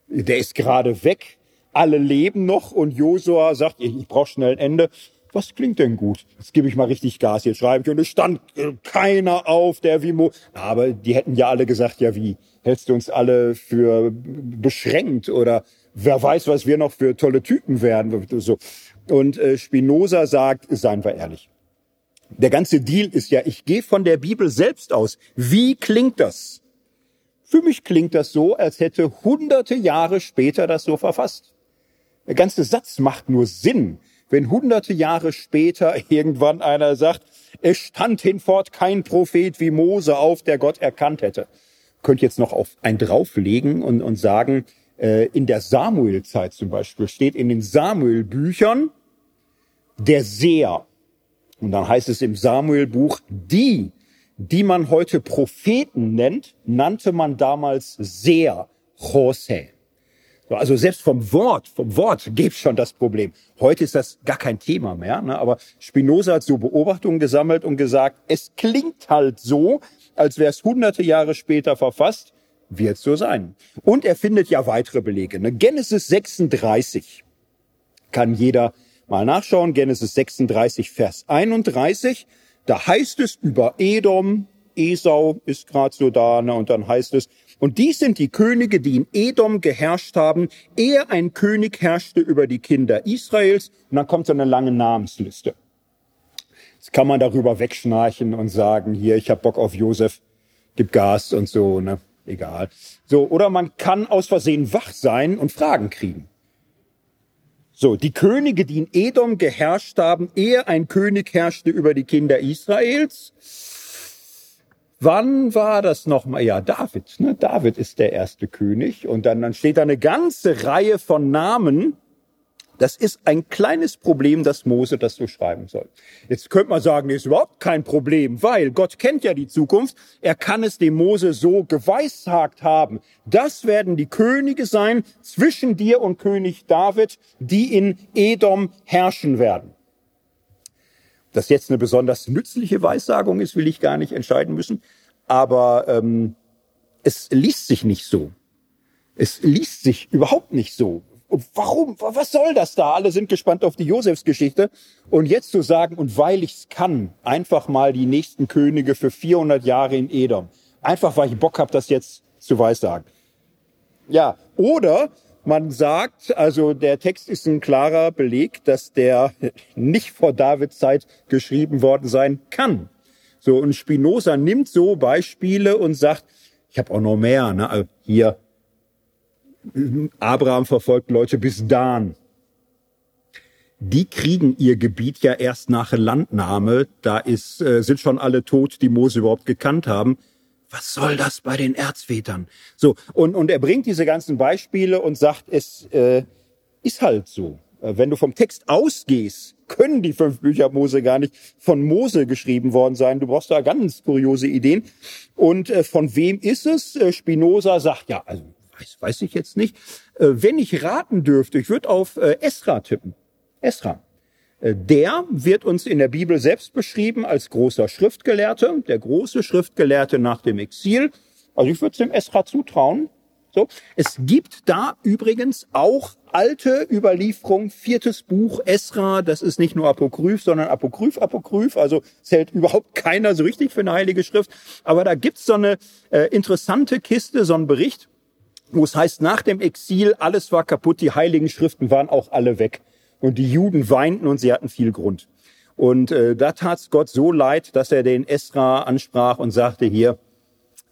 Der ist gerade weg, alle leben noch und Josua sagt, ich, ich brauche schnell ein Ende. Was klingt denn gut? Jetzt gebe ich mal richtig Gas, jetzt schreibe ich. Und es stand keiner auf, der wie Mo. Aber die hätten ja alle gesagt, ja wie? Hältst du uns alle für beschränkt oder wer weiß, was wir noch für tolle Typen werden? So. Und äh, Spinoza sagt, seien wir ehrlich. Der ganze Deal ist ja, ich gehe von der Bibel selbst aus. Wie klingt das? Für mich klingt das so, als hätte hunderte Jahre später das so verfasst. Der ganze Satz macht nur Sinn, wenn hunderte Jahre später irgendwann einer sagt, es stand hinfort kein Prophet wie Mose auf, der Gott erkannt hätte. Könnt jetzt noch auf ein drauflegen und, und sagen, äh, in der Samuel-Zeit zum Beispiel steht in den Samuel-Büchern, der Seher. Und dann heißt es im Samuel-Buch, die, die man heute Propheten nennt, nannte man damals Seher, Jose. Also selbst vom Wort, vom Wort gibt's schon das Problem. Heute ist das gar kein Thema mehr, ne? aber Spinoza hat so Beobachtungen gesammelt und gesagt, es klingt halt so, als wäre es hunderte Jahre später verfasst, wird so sein. Und er findet ja weitere Belege. Ne? Genesis 36 kann jeder Mal nachschauen, Genesis 36, Vers 31. Da heißt es über Edom, Esau ist gerade so da, ne, und dann heißt es, und dies sind die Könige, die in Edom geherrscht haben, ehe ein König herrschte über die Kinder Israels. Und dann kommt so eine lange Namensliste. Jetzt kann man darüber wegschnarchen und sagen, hier, ich hab Bock auf Josef, gib Gas und so, ne, egal. So, oder man kann aus Versehen wach sein und Fragen kriegen. So, die Könige, die in Edom geherrscht haben, ehe ein König herrschte über die Kinder Israels. Wann war das nochmal? Ja, David. Ne? David ist der erste König. Und dann, dann steht da eine ganze Reihe von Namen, das ist ein kleines Problem, dass Mose das so schreiben soll. Jetzt könnte man sagen, ist überhaupt kein Problem, weil Gott kennt ja die Zukunft. Er kann es dem Mose so geweissagt haben. Das werden die Könige sein zwischen dir und König David, die in Edom herrschen werden. Das jetzt eine besonders nützliche Weissagung ist, will ich gar nicht entscheiden müssen. Aber ähm, es liest sich nicht so. Es liest sich überhaupt nicht so. Und warum? Was soll das da? Alle sind gespannt auf die Josefsgeschichte. Und jetzt zu sagen, und weil ich's kann, einfach mal die nächsten Könige für 400 Jahre in Edom. einfach weil ich Bock habe, das jetzt zu weissagen. Ja, oder man sagt, also der Text ist ein klarer Beleg, dass der nicht vor Davids Zeit geschrieben worden sein kann. So, und Spinoza nimmt so Beispiele und sagt, ich habe auch noch mehr, ne? Also hier, Abraham verfolgt Leute bis Dan. Die kriegen ihr Gebiet ja erst nach Landnahme. Da ist, äh, sind schon alle tot, die Mose überhaupt gekannt haben was soll das bei den Erzvätern? So, und, und er bringt diese ganzen Beispiele und sagt, es äh, ist halt so. Äh, wenn du vom Text ausgehst, können die fünf Bücher Mose gar nicht von Mose geschrieben worden sein. Du brauchst da ganz kuriose Ideen. Und äh, von wem ist es? Äh, Spinoza sagt, ja, also weiß, weiß ich jetzt nicht. Äh, wenn ich raten dürfte, ich würde auf äh, Esra tippen. Esra. Äh, der wird uns in der Bibel selbst beschrieben als großer Schriftgelehrter, der große Schriftgelehrte nach dem Exil. Also ich würde es dem Esra zutrauen. So. Es gibt da übrigens auch alte Überlieferung, viertes Buch Esra, das ist nicht nur Apokryph, sondern Apokryph, Apokryph, also zählt überhaupt keiner so richtig für eine heilige Schrift. Aber da gibt's so eine äh, interessante Kiste, so einen Bericht, wo es heißt, nach dem Exil, alles war kaputt, die heiligen Schriften waren auch alle weg. Und die Juden weinten und sie hatten viel Grund. Und äh, da tat's Gott so leid, dass er den Esra ansprach und sagte, hier,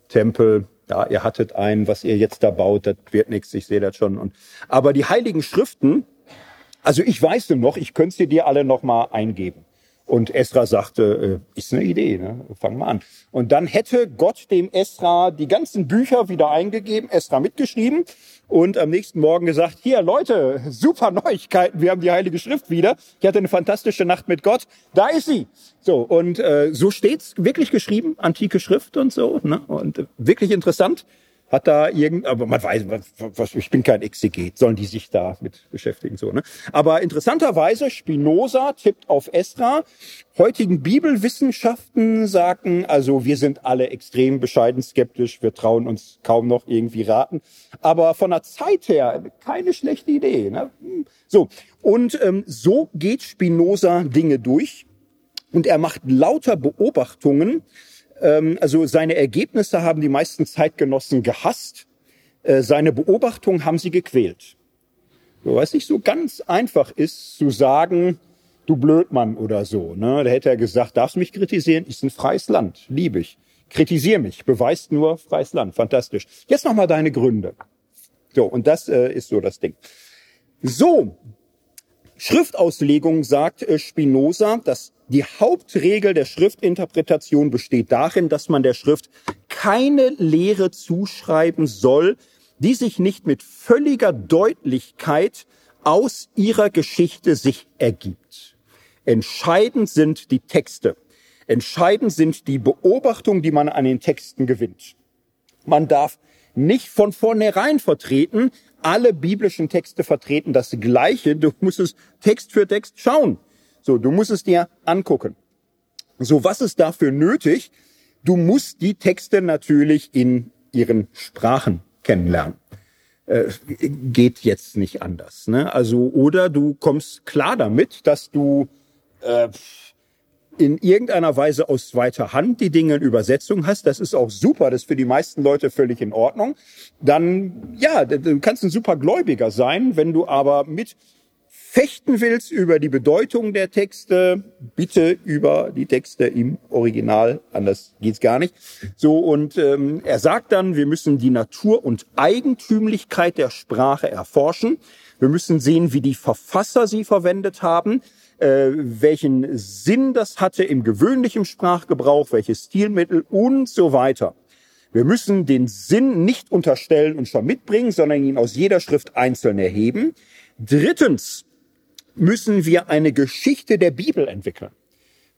Tempel, ja, ihr hattet einen, was ihr jetzt da baut, das wird nichts, ich sehe das schon. Und, aber die heiligen Schriften, also ich weiß noch, ich könnte sie dir alle noch mal eingeben. Und Esra sagte, äh, ist eine Idee, ne? fang mal an. Und dann hätte Gott dem Esra die ganzen Bücher wieder eingegeben, Esra mitgeschrieben und am nächsten Morgen gesagt, hier Leute, super Neuigkeiten, wir haben die Heilige Schrift wieder. Ich hatte eine fantastische Nacht mit Gott, da ist sie. So, und äh, so steht's wirklich geschrieben, antike Schrift und so. Ne? Und äh, wirklich interessant hat da irgend, aber man weiß, was, ich bin kein Exeget, sollen die sich da mit beschäftigen, so, ne? Aber interessanterweise, Spinoza tippt auf Esra. Heutigen Bibelwissenschaften sagen, also wir sind alle extrem bescheiden skeptisch, wir trauen uns kaum noch irgendwie raten. Aber von der Zeit her keine schlechte Idee, ne? So. Und ähm, so geht Spinoza Dinge durch. Und er macht lauter Beobachtungen, ähm, also seine Ergebnisse haben die meisten Zeitgenossen gehasst. Äh, seine Beobachtungen haben sie gequält. So, was nicht so ganz einfach ist, zu sagen, du Blödmann oder so. Ne? Da hätte er gesagt, darfst mich kritisieren, ist ein freies Land, liebe ich. Kritisier mich, beweist nur freies Land, fantastisch. Jetzt nochmal deine Gründe. So, und das äh, ist so das Ding. So, Schriftauslegung sagt äh, Spinoza, dass die Hauptregel der Schriftinterpretation besteht darin, dass man der Schrift keine Lehre zuschreiben soll, die sich nicht mit völliger Deutlichkeit aus ihrer Geschichte sich ergibt. Entscheidend sind die Texte. Entscheidend sind die Beobachtungen, die man an den Texten gewinnt. Man darf nicht von vornherein vertreten, alle biblischen Texte vertreten das Gleiche. Du musst es Text für Text schauen. So, du musst es dir angucken. So, was ist dafür nötig? Du musst die Texte natürlich in ihren Sprachen kennenlernen. Äh, geht jetzt nicht anders. Ne? Also, oder du kommst klar damit, dass du äh, in irgendeiner Weise aus zweiter Hand die Dinge in Übersetzung hast, das ist auch super, das ist für die meisten Leute völlig in Ordnung, dann, ja, du kannst ein super Gläubiger sein, wenn du aber mit fechten willst über die Bedeutung der Texte, bitte über die Texte im Original, anders geht's gar nicht. So und ähm, er sagt dann, wir müssen die Natur und Eigentümlichkeit der Sprache erforschen. Wir müssen sehen, wie die Verfasser sie verwendet haben äh, welchen Sinn das hatte im gewöhnlichen Sprachgebrauch, welche Stilmittel und so weiter. Wir müssen den Sinn nicht unterstellen und schon mitbringen, sondern ihn aus jeder Schrift einzeln erheben. Drittens müssen wir eine Geschichte der Bibel entwickeln.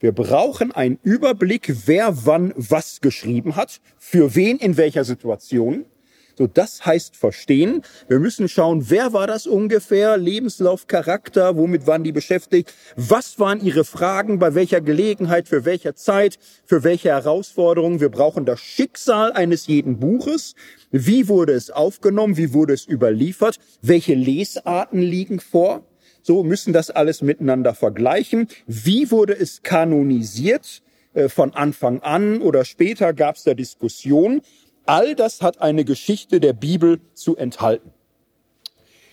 Wir brauchen einen Überblick, wer wann was geschrieben hat, für wen in welcher Situation. So, das heißt verstehen. Wir müssen schauen, wer war das ungefähr? Lebenslauf, Charakter, womit waren die beschäftigt? Was waren ihre Fragen? Bei welcher Gelegenheit? Für welcher Zeit? Für welche Herausforderungen? Wir brauchen das Schicksal eines jeden Buches. Wie wurde es aufgenommen? Wie wurde es überliefert? Welche Lesarten liegen vor? So müssen das alles miteinander vergleichen. Wie wurde es kanonisiert? äh, von Anfang an oder später gab es da Diskussionen. All das hat eine Geschichte der Bibel zu enthalten.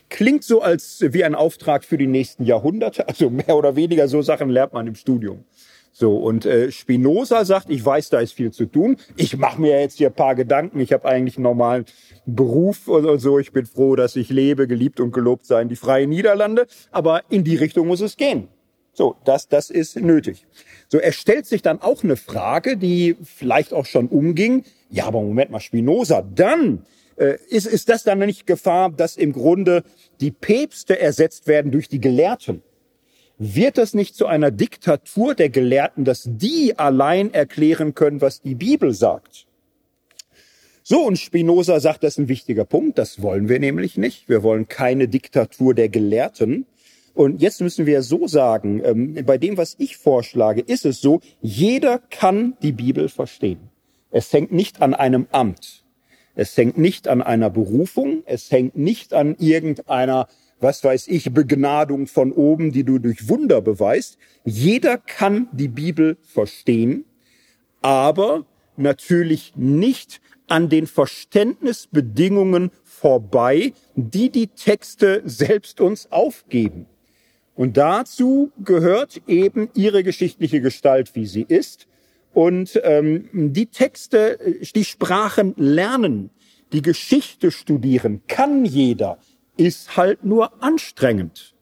Klingt so als wie ein Auftrag für die nächsten Jahrhunderte. Also mehr oder weniger so Sachen lernt man im Studium. So, und äh, Spinoza sagt, ich weiß, da ist viel zu tun. Ich mache mir jetzt hier ein paar Gedanken. Ich habe eigentlich einen normalen Beruf oder so. Ich bin froh, dass ich lebe, geliebt und gelobt sein, die freien Niederlande. Aber in die Richtung muss es gehen. So, das, das ist nötig. So, er stellt sich dann auch eine Frage, die vielleicht auch schon umging. Ja, aber Moment mal, Spinoza, dann äh, ist, ist das dann nicht Gefahr, dass im Grunde die Päpste ersetzt werden durch die Gelehrten? Wird das nicht zu einer Diktatur der Gelehrten, dass die allein erklären können, was die Bibel sagt? So, und Spinoza sagt, das ist ein wichtiger Punkt, das wollen wir nämlich nicht. Wir wollen keine Diktatur der Gelehrten. Und jetzt müssen wir so sagen, ähm, bei dem, was ich vorschlage, ist es so, jeder kann die Bibel verstehen. Es hängt nicht an einem Amt. Es hängt nicht an einer Berufung. Es hängt nicht an irgendeiner was weiß ich, Begnadung von oben, die du durch Wunder beweist. Jeder kann die Bibel verstehen, aber natürlich nicht an den Verständnisbedingungen vorbei, die die Texte selbst uns aufgeben. Und dazu gehört eben ihre geschichtliche Gestalt, wie sie ist. Und ähm, die Texte, die Sprachen lernen, die Geschichte studieren, kann jeder ist halt nur anstrengend.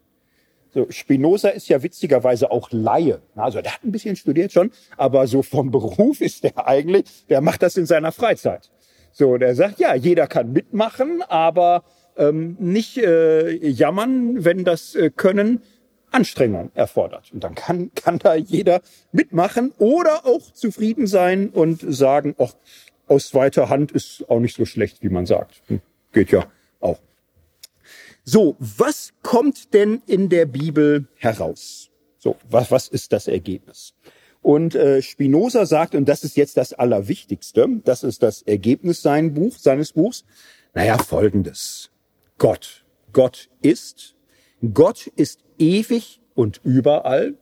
So, Spinoza ist ja witzigerweise auch Laie. Also der hat ein bisschen studiert schon, aber so vom Beruf ist der eigentlich, der macht das in seiner Freizeit. So, der sagt, ja, jeder kann mitmachen, aber ähm, nicht äh, jammern, wenn das äh, Können Anstrengung erfordert. Und dann kann, kann da jeder mitmachen oder auch zufrieden sein und sagen, ach, aus zweiter Hand ist auch nicht so schlecht, wie man sagt. Hm, geht ja auch. So, was kommt denn in der Bibel heraus? So, was, was ist das Ergebnis? Und äh, Spinoza sagt, und das ist jetzt das Allerwichtigste, das ist das Ergebnis sein Buch, seines Buchs, naja, folgendes. Gott. Gott ist. Gott ist ewig und überall.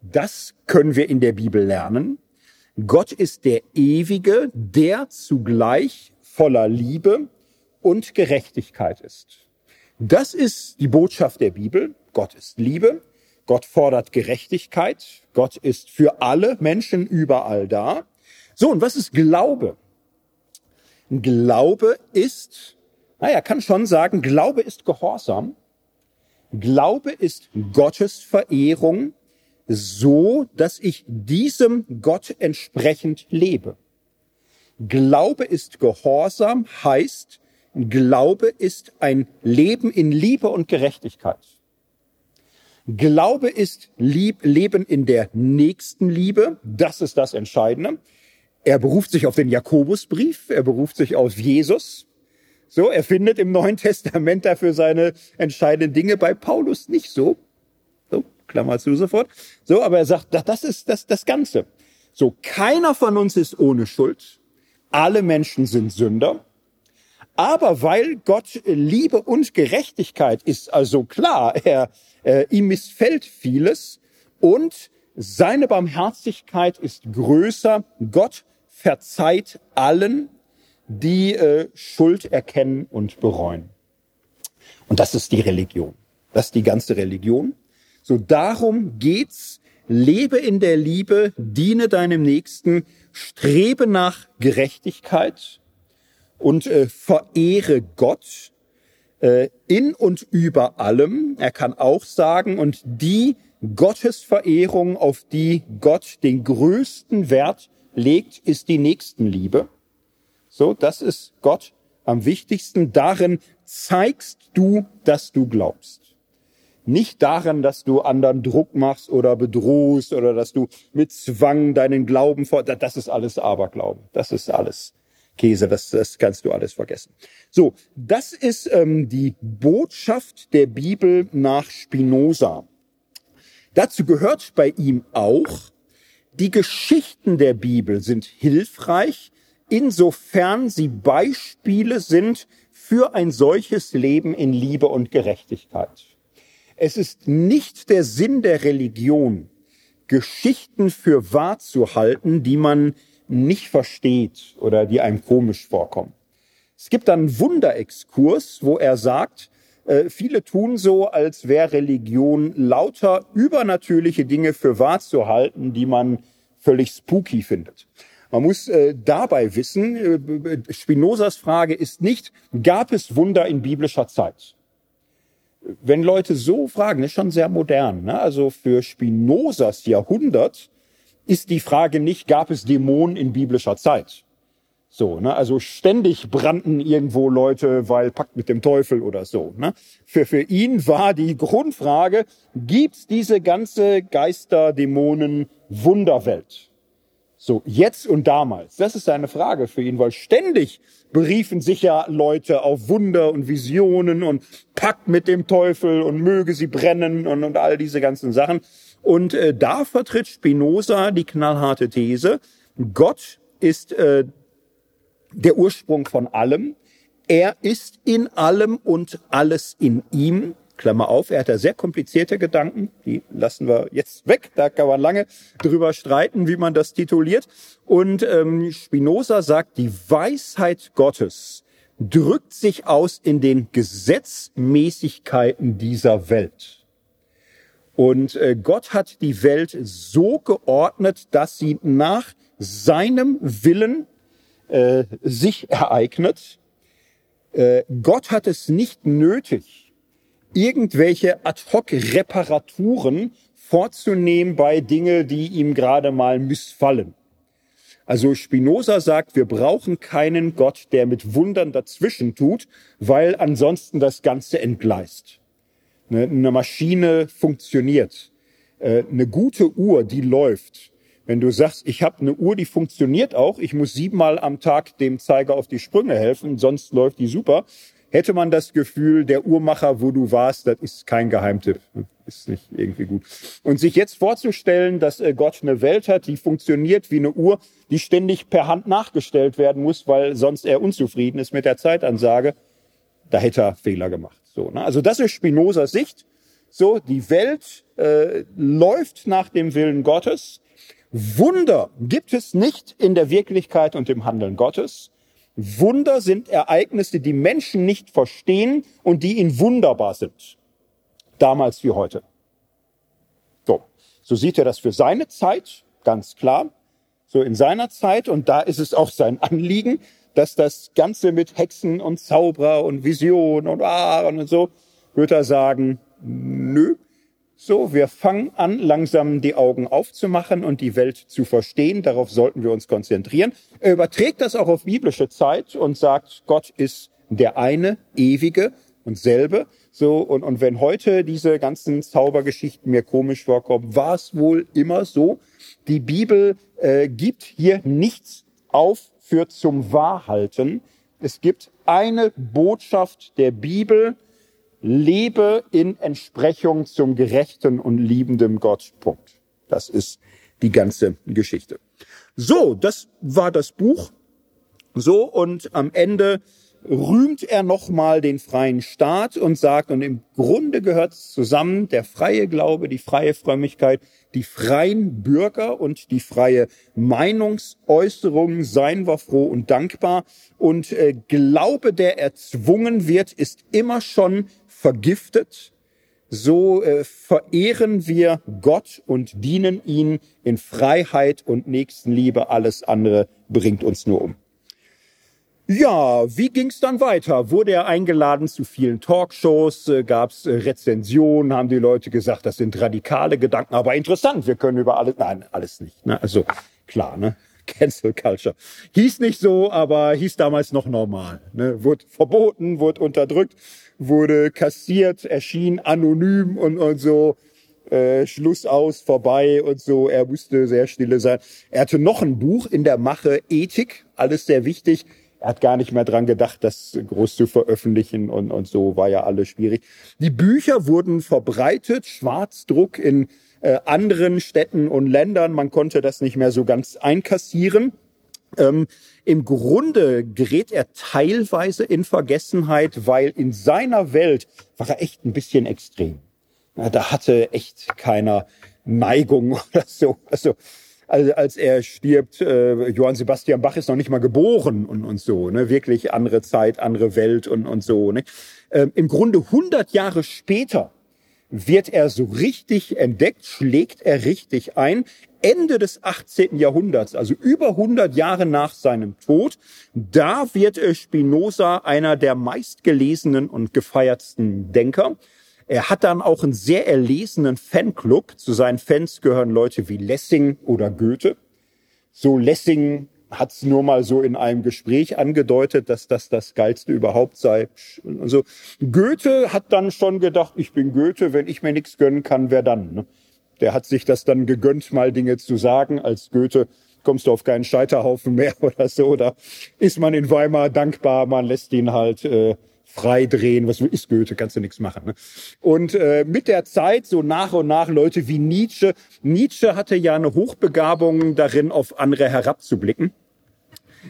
Das können wir in der Bibel lernen. Gott ist der Ewige, der zugleich voller Liebe und Gerechtigkeit ist. Das ist die Botschaft der Bibel. Gott ist Liebe. Gott fordert Gerechtigkeit. Gott ist für alle Menschen überall da. So, und was ist Glaube? Glaube ist, naja, kann schon sagen, Glaube ist Gehorsam. Glaube ist Gottes Verehrung, so dass ich diesem Gott entsprechend lebe. Glaube ist Gehorsam heißt, Glaube ist ein Leben in Liebe und Gerechtigkeit. Glaube ist Lieb, Leben in der nächsten Liebe. Das ist das Entscheidende. Er beruft sich auf den Jakobusbrief. Er beruft sich auf Jesus. So, er findet im Neuen Testament dafür seine entscheidenden Dinge. Bei Paulus nicht so. So, Klammer zu sofort. So, aber er sagt, das ist das, das Ganze. So, keiner von uns ist ohne Schuld. Alle Menschen sind Sünder. Aber weil Gott Liebe und Gerechtigkeit ist, also klar, er, äh, ihm missfällt vieles und seine Barmherzigkeit ist größer. Gott verzeiht allen, die äh, Schuld erkennen und bereuen. Und das ist die Religion. Das ist die ganze Religion. So darum geht's. Lebe in der Liebe, diene deinem Nächsten, strebe nach Gerechtigkeit und äh, verehre Gott äh, in und über allem. Er kann auch sagen, und die Gottesverehrung, auf die Gott den größten Wert legt, ist die Nächstenliebe. So, das ist Gott am wichtigsten. Darin zeigst du, dass du glaubst. Nicht darin, dass du anderen Druck machst oder bedrohst oder dass du mit Zwang deinen Glauben vor, das ist alles Aberglaube. Das ist alles Käse, das, das kannst du alles vergessen. So, das ist ähm, die Botschaft der Bibel nach Spinoza. Dazu gehört bei ihm auch, die Geschichten der Bibel sind hilfreich, insofern sie Beispiele sind für ein solches Leben in Liebe und Gerechtigkeit. Es ist nicht der Sinn der Religion, Geschichten für wahr zu halten, die man nicht versteht oder die einem komisch vorkommen. Es gibt dann Wunderexkurs, wo er sagt, äh, viele tun so, als wäre Religion lauter übernatürliche Dinge für wahr zu halten, die man völlig spooky findet. Man muss äh, dabei wissen, äh, Spinozas Frage ist nicht, gab es Wunder in biblischer Zeit? Wenn Leute so fragen, ist schon sehr modern. Ne? Also für Spinozas Jahrhundert ist die Frage nicht, gab es Dämonen in biblischer Zeit? So, ne? Also ständig brannten irgendwo Leute, weil Pakt mit dem Teufel oder so. Ne? Für, für ihn war die Grundfrage, gibt's diese ganze Geister, Dämonen, Wunderwelt? So, jetzt und damals. Das ist eine Frage für ihn, weil ständig beriefen sich ja Leute auf Wunder und Visionen und Pakt mit dem Teufel und möge sie brennen und, und all diese ganzen Sachen. Und äh, da vertritt Spinoza die knallharte These, Gott ist äh, der Ursprung von allem. Er ist in allem und alles in ihm. Klammer auf, er hat da sehr komplizierte Gedanken, die lassen wir jetzt weg, da kann man lange drüber streiten, wie man das tituliert. Und ähm, Spinoza sagt, die Weisheit Gottes drückt sich aus in den Gesetzmäßigkeiten dieser Welt. Und äh, Gott hat die Welt so geordnet, dass sie nach seinem Willen äh, sich ereignet. Äh, Gott hat es nicht nötig, irgendwelche Ad-hoc-Reparaturen vorzunehmen bei Dinge, die ihm gerade mal missfallen. Also Spinoza sagt, wir brauchen keinen Gott, der mit Wundern dazwischen tut, weil ansonsten das Ganze entgleist. Ne, eine Maschine funktioniert. Äh, eine gute Uhr, die läuft. Wenn du sagst, ich habe eine Uhr, die funktioniert auch, ich muss siebenmal am Tag dem Zeiger auf die Sprünge helfen, sonst läuft die super, hätte man das Gefühl, der Uhrmacher, wo du warst, das ist kein Geheimtipp. Ist nicht irgendwie gut. Und sich jetzt vorzustellen, dass äh, Gott eine Welt hat, die funktioniert wie eine Uhr, die ständig per Hand nachgestellt werden muss, weil sonst er unzufrieden ist mit der Zeitansage, da hätte er Fehler gemacht. So, ne? Also das ist Spinozas Sicht. So, die Welt äh, läuft nach dem Willen Gottes. Wunder gibt es nicht in der Wirklichkeit und im Handeln Gottes. Wunder sind Ereignisse, die Menschen nicht verstehen und die ihnen wunderbar sind. Damals wie heute. So, so sieht er das für seine Zeit, ganz klar. So in seiner Zeit, und da ist es auch sein Anliegen, dass das Ganze mit Hexen und Zauberer und Vision und Ahren und so, wird er sagen, nö, so, wir fangen an, langsam die Augen aufzumachen und die Welt zu verstehen. Darauf sollten wir uns konzentrieren. Er überträgt das auch auf biblische Zeit und sagt, Gott ist der eine, ewige und selbe. So, und, und wenn heute diese ganzen Zaubergeschichten mir komisch vorkommen, war es wohl immer so. Die Bibel äh, gibt hier nichts auf für zum Wahrhalten. Es gibt eine Botschaft der Bibel, lebe in Entsprechung zum gerechten und liebenden Gott. Punkt. Das ist die ganze Geschichte. So, das war das Buch. So, und am Ende rühmt er nochmal den freien Staat und sagt, und im Grunde gehört es zusammen, der freie Glaube, die freie Frömmigkeit, die freien Bürger und die freie Meinungsäußerung, seien wir froh und dankbar. Und äh, Glaube, der erzwungen wird, ist immer schon vergiftet, so äh, verehren wir Gott und dienen ihn in Freiheit und Nächstenliebe. Alles andere bringt uns nur um. Ja, wie ging's dann weiter? Wurde er eingeladen zu vielen Talkshows? Äh, Gab's äh, Rezensionen? Haben die Leute gesagt, das sind radikale Gedanken, aber interessant. Wir können über alles. Nein, alles nicht. Ne? Also klar, ne? Cancel Culture. Hieß nicht so, aber hieß damals noch normal. Ne? Wurde verboten, wurde unterdrückt, wurde kassiert, erschien anonym und, und so. Äh, Schluss aus, vorbei und so. Er musste sehr stille sein. Er hatte noch ein Buch in der Mache Ethik, alles sehr wichtig. Er hat gar nicht mehr dran gedacht, das groß zu veröffentlichen und, und so war ja alles schwierig. Die Bücher wurden verbreitet, Schwarzdruck in äh, anderen Städten und Ländern. Man konnte das nicht mehr so ganz einkassieren. Ähm, Im Grunde gerät er teilweise in Vergessenheit, weil in seiner Welt war er echt ein bisschen extrem. Ja, da hatte echt keiner Neigung oder so. Also als, als er stirbt, äh, Johann Sebastian Bach ist noch nicht mal geboren und, und so, ne? Wirklich andere Zeit, andere Welt und, und so. Ne? Ähm, Im Grunde 100 Jahre später wird er so richtig entdeckt, schlägt er richtig ein. Ende des 18. Jahrhunderts, also über 100 Jahre nach seinem Tod, da wird Spinoza einer der meistgelesenen und gefeiertsten Denker. Er hat dann auch einen sehr erlesenen Fanclub. Zu seinen Fans gehören Leute wie Lessing oder Goethe. So Lessing hat es nur mal so in einem Gespräch angedeutet, dass das das Geilste überhaupt sei. Also Goethe hat dann schon gedacht, ich bin Goethe, wenn ich mir nichts gönnen kann, wer dann? Ne? Der hat sich das dann gegönnt, mal Dinge zu sagen. Als Goethe kommst du auf keinen Scheiterhaufen mehr oder so. Da ist man in Weimar dankbar, man lässt ihn halt äh, frei drehen. Was ist Goethe? Kannst du nichts machen. Ne? Und äh, mit der Zeit so nach und nach Leute wie Nietzsche. Nietzsche hatte ja eine Hochbegabung darin, auf andere herabzublicken.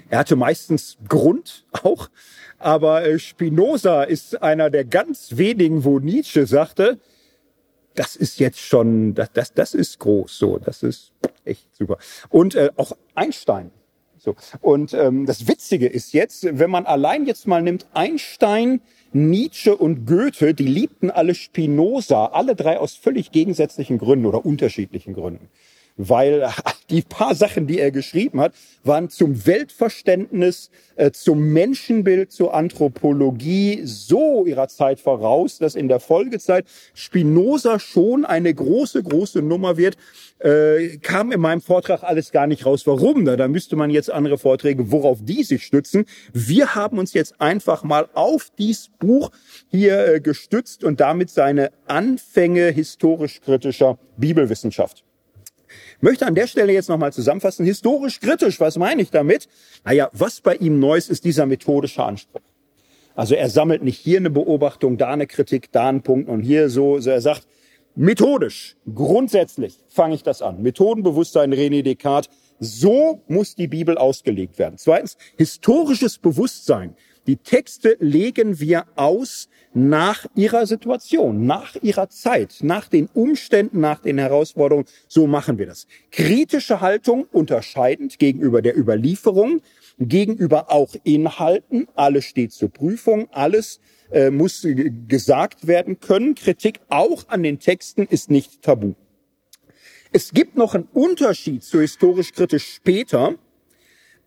Er hatte meistens Grund auch, aber äh, Spinoza ist einer der ganz wenigen, wo Nietzsche sagte, das ist jetzt schon, das, das, das ist groß, so, das ist echt super. Und äh, auch Einstein so. Und ähm, das Witzige ist jetzt, wenn man allein jetzt mal nimmt, Einstein, Nietzsche und Goethe, die liebten alle Spinoza, alle drei aus völlig gegensätzlichen Gründen oder unterschiedlichen Gründen weil die paar Sachen, die er geschrieben hat, waren zum Weltverständnis, äh, zum Menschenbild, zur Anthropologie so ihrer Zeit voraus, dass in der Folgezeit Spinoza schon eine große, große Nummer wird. Äh, kam in meinem Vortrag alles gar nicht raus. Warum? Da, da müsste man jetzt andere Vorträge, worauf die sich stützen. Wir haben uns jetzt einfach mal auf dieses Buch hier äh, gestützt und damit seine Anfänge historisch-kritischer Bibelwissenschaft möchte an der Stelle jetzt nochmal zusammenfassen, historisch kritisch, was meine ich damit? Naja, was bei ihm neu ist, ist dieser methodische Anspruch. Also er sammelt nicht hier eine Beobachtung, da eine Kritik, da einen Punkt und hier so, so er sagt, methodisch, grundsätzlich fange ich das an. Methodenbewusstsein, René Descartes, so muss die Bibel ausgelegt werden. Zweitens, historisches Bewusstsein. Die Texte legen wir aus nach ihrer Situation, nach ihrer Zeit, nach den Umständen, nach den Herausforderungen. So machen wir das. Kritische Haltung unterscheidend gegenüber der Überlieferung, gegenüber auch Inhalten. Alles steht zur Prüfung, alles äh, muss gesagt werden können. Kritik auch an den Texten ist nicht tabu. Es gibt noch einen Unterschied zu historisch kritisch später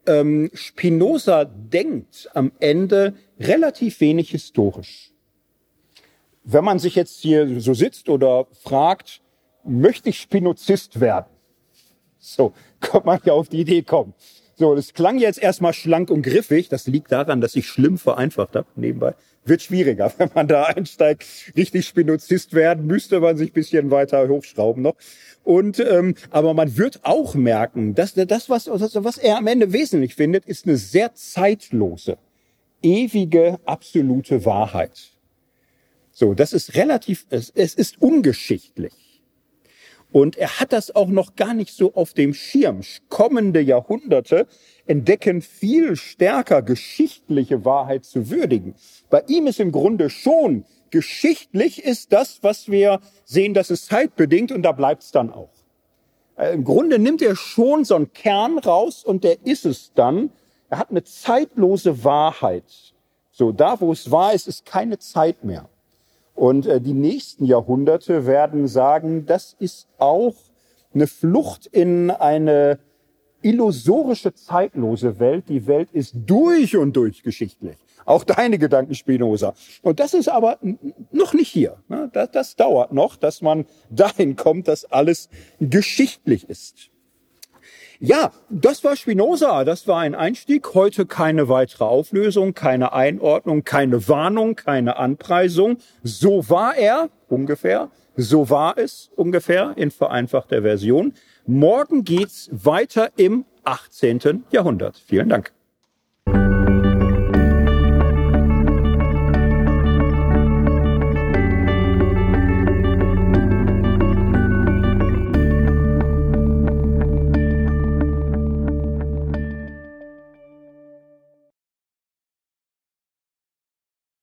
ähm, Spinoza denkt am Ende relativ wenig historisch. Wenn man sich jetzt hier so sitzt oder fragt, möchte ich Spinozist werden? So, kommt man ja auf die Idee kommen. So, das klang jetzt erstmal schlank und griffig. Das liegt daran, dass ich schlimm vereinfacht habe nebenbei. Wird schwieriger, wenn man da einsteigt. Richtig Spinozist werden, müsste man sich bisschen weiter hochschrauben noch. Und ähm, aber man wird auch merken, dass das, was, was er am Ende wesentlich findet, ist eine sehr zeitlose, ewige, absolute Wahrheit. So, das ist relativ, es, es ist ungeschichtlich. Und er hat das auch noch gar nicht so auf dem Schirm. Kommende Jahrhunderte entdecken viel stärker geschichtliche Wahrheit zu würdigen. Bei ihm ist im Grunde schon geschichtlich ist das, was wir sehen, das ist zeitbedingt und da bleibt's dann auch. Äh, Im Grunde nimmt er schon so einen Kern raus und der ist es dann. Er hat eine zeitlose Wahrheit. So, da wo es wahr ist, ist keine Zeit mehr. Und äh, die nächsten Jahrhunderte werden sagen, das ist auch eine Flucht in eine illusorische, zeitlose Welt. Die Welt ist durch und durch geschichtlich. Auch deine Gedanken, Spinoza. Und das ist aber noch nicht hier. Ne? Das, das dauert noch, dass man dahin kommt, dass alles geschichtlich ist. Ja, das war Spinoza. Das war ein Einstieg. Heute keine weitere Auflösung, keine Einordnung, keine Warnung, keine Anpreisung. So war er ungefähr. So war es ungefähr in vereinfachter Version. Morgen geht's weiter im 18. Jahrhundert. Vielen Dank.